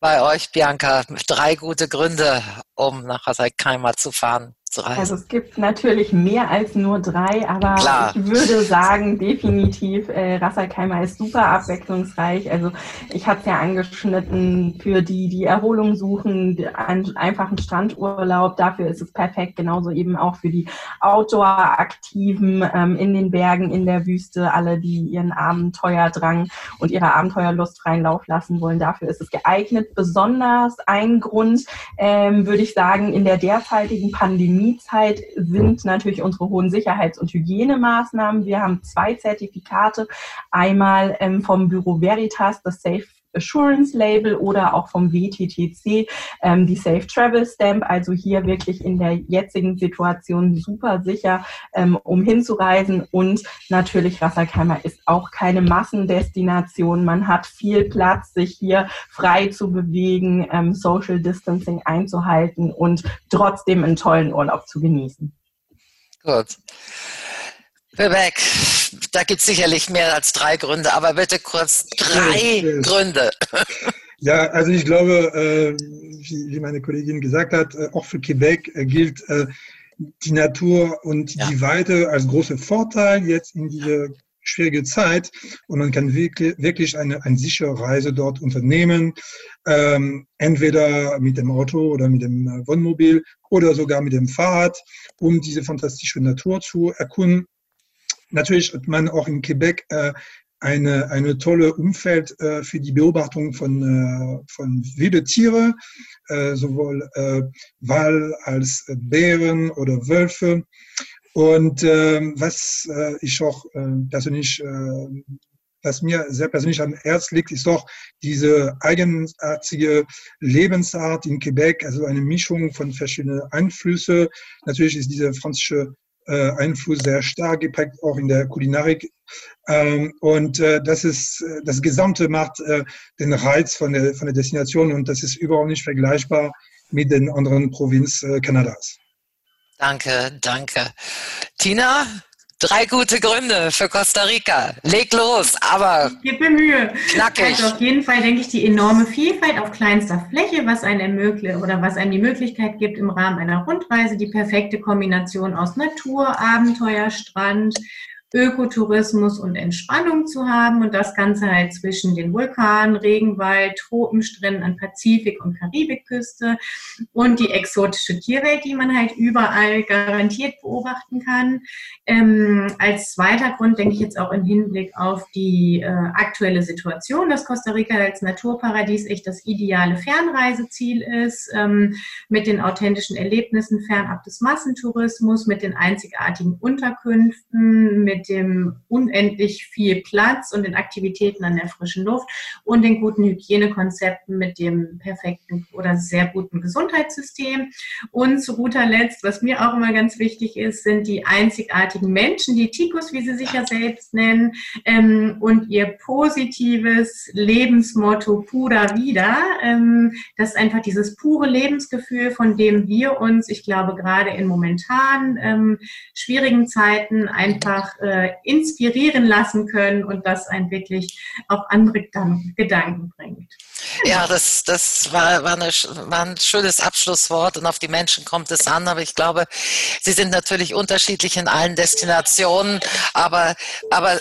bei euch, Bianca? Drei gute Gründe, um nach Hasselkeimer zu fahren zu reisen? Also es gibt natürlich mehr als nur drei, aber Klar. ich würde sagen, definitiv, äh, Rassalkeimer ist super abwechslungsreich. Also ich habe es ja angeschnitten für die, die Erholung suchen, einen einfachen Strandurlaub, dafür ist es perfekt, genauso eben auch für die Outdoor-Aktiven ähm, in den Bergen, in der Wüste, alle, die ihren Abenteuerdrang und ihre Abenteuerlust freien Lauf lassen wollen, dafür ist es geeignet. Besonders ein Grund, ähm, würde ich sagen, in der derzeitigen Pandemie Pandemiezeit sind natürlich unsere hohen Sicherheits- und Hygienemaßnahmen. Wir haben zwei Zertifikate. Einmal ähm, vom Büro Veritas, das Safe Assurance Label oder auch vom WTTC ähm, die Safe Travel Stamp. Also hier wirklich in der jetzigen Situation super sicher, ähm, um hinzureisen. Und natürlich Rasserkeimer ist auch keine Massendestination. Man hat viel Platz, sich hier frei zu bewegen, ähm, Social Distancing einzuhalten und trotzdem einen tollen Urlaub zu genießen. Gut. Vivek, da gibt es sicherlich mehr als drei Gründe, aber bitte kurz drei ja, Gründe. Ja, also ich glaube, äh, wie, meine Kollegin gesagt hat, äh, auch für Quebec äh, gilt die Natur und ja. die Weite als großer Vorteil jetzt in dieser schwierige Zeit und man kann wirklich, wirklich eine, eine sichere Reise dort unternehmen, ähm, entweder mit dem Auto oder mit dem Wohnmobil oder sogar mit dem Fahrrad, um diese fantastische Natur zu erkunden Natürlich hat man auch in Quebec äh, eine, eine tolle Umfeld äh, für die Beobachtung von, äh, von wilde Tiere, äh, sowohl äh, Wal als Bären oder Wölfe. Und äh, was äh, ich auch äh, persönlich, äh, was mir sehr persönlich am Herz liegt, ist doch diese eigenartige Lebensart in Quebec, also eine Mischung von verschiedenen Einflüssen. Natürlich ist diese französische äh, Einfluss sehr stark geprägt, auch in der Kulinarik. Ähm, und äh, das ist, äh, das Gesamte macht äh, den Reiz von der, von der Destination und das ist überhaupt nicht vergleichbar mit den anderen Provinzen Kanadas. Danke, danke. Tina, Drei gute Gründe für Costa Rica. Leg los, aber. Ich gebe Mühe. Knackig. Also auf jeden Fall denke ich die enorme Vielfalt auf kleinster Fläche, was einem ermöglicht oder was einem die Möglichkeit gibt, im Rahmen einer Rundreise die perfekte Kombination aus Natur, Abenteuer, Strand, Ökotourismus und Entspannung zu haben und das Ganze halt zwischen den Vulkanen, Regenwald, Tropenstränden an Pazifik- und Karibikküste und die exotische Tierwelt, die man halt überall garantiert beobachten kann. Ähm, als zweiter Grund denke ich jetzt auch im Hinblick auf die äh, aktuelle Situation, dass Costa Rica als Naturparadies echt das ideale Fernreiseziel ist, ähm, mit den authentischen Erlebnissen fernab des Massentourismus, mit den einzigartigen Unterkünften, mit mit dem unendlich viel Platz und den Aktivitäten an der frischen Luft und den guten Hygienekonzepten mit dem perfekten oder sehr guten Gesundheitssystem. Und zu guter Letzt, was mir auch immer ganz wichtig ist, sind die einzigartigen Menschen, die Ticos, wie sie sich ja selbst nennen, ähm, und ihr positives Lebensmotto Pura Vida. Ähm, das ist einfach dieses pure Lebensgefühl, von dem wir uns, ich glaube, gerade in momentan ähm, schwierigen Zeiten einfach äh, äh, inspirieren lassen können und das einen wirklich auf andere Gedanken bringt. Ja, das, das war, war, eine, war ein schönes Abschlusswort und auf die Menschen kommt es an, aber ich glaube, sie sind natürlich unterschiedlich in allen Destinationen, aber, aber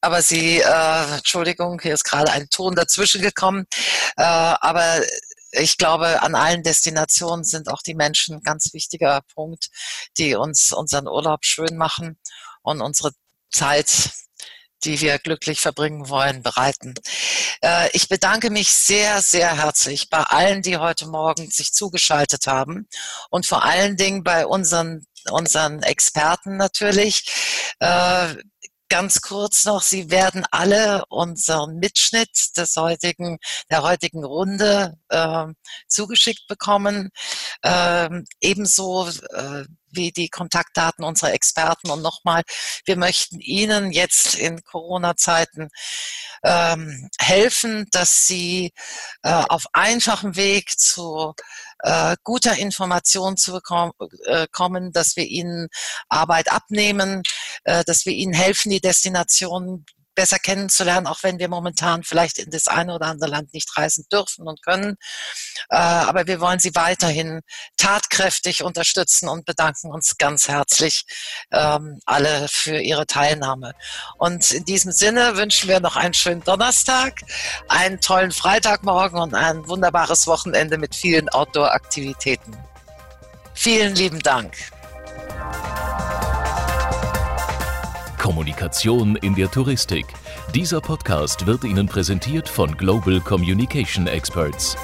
aber sie, äh, Entschuldigung, hier ist gerade ein Ton dazwischen gekommen, äh, aber ich glaube, an allen Destinationen sind auch die Menschen ein ganz wichtiger Punkt, die uns unseren Urlaub schön machen und unsere Zeit, die wir glücklich verbringen wollen, bereiten. Äh, ich bedanke mich sehr, sehr herzlich bei allen, die heute Morgen sich zugeschaltet haben und vor allen Dingen bei unseren, unseren Experten natürlich. Äh, ganz kurz noch, Sie werden alle unseren Mitschnitt des heutigen, der heutigen Runde äh, zugeschickt bekommen. Ähm, ebenso äh, wie die Kontaktdaten unserer Experten. Und nochmal, wir möchten Ihnen jetzt in Corona-Zeiten ähm, helfen, dass Sie äh, auf einfachem Weg zu äh, guter Information zu bekommen, äh, kommen, dass wir Ihnen Arbeit abnehmen, äh, dass wir Ihnen helfen, die Destination besser kennenzulernen, auch wenn wir momentan vielleicht in das eine oder andere Land nicht reisen dürfen und können. Äh, aber wir wollen Sie weiterhin tatkräftig unterstützen und bedanken uns ganz herzlich ähm, alle für Ihre Teilnahme. Und in diesem Sinne wünschen wir noch einen schönen Donnerstag, einen tollen Freitagmorgen und ein wunderbares Wochenende mit vielen Outdoor-Aktivitäten. Vielen lieben Dank. Kommunikation in der Touristik. Dieser Podcast wird Ihnen präsentiert von Global Communication Experts.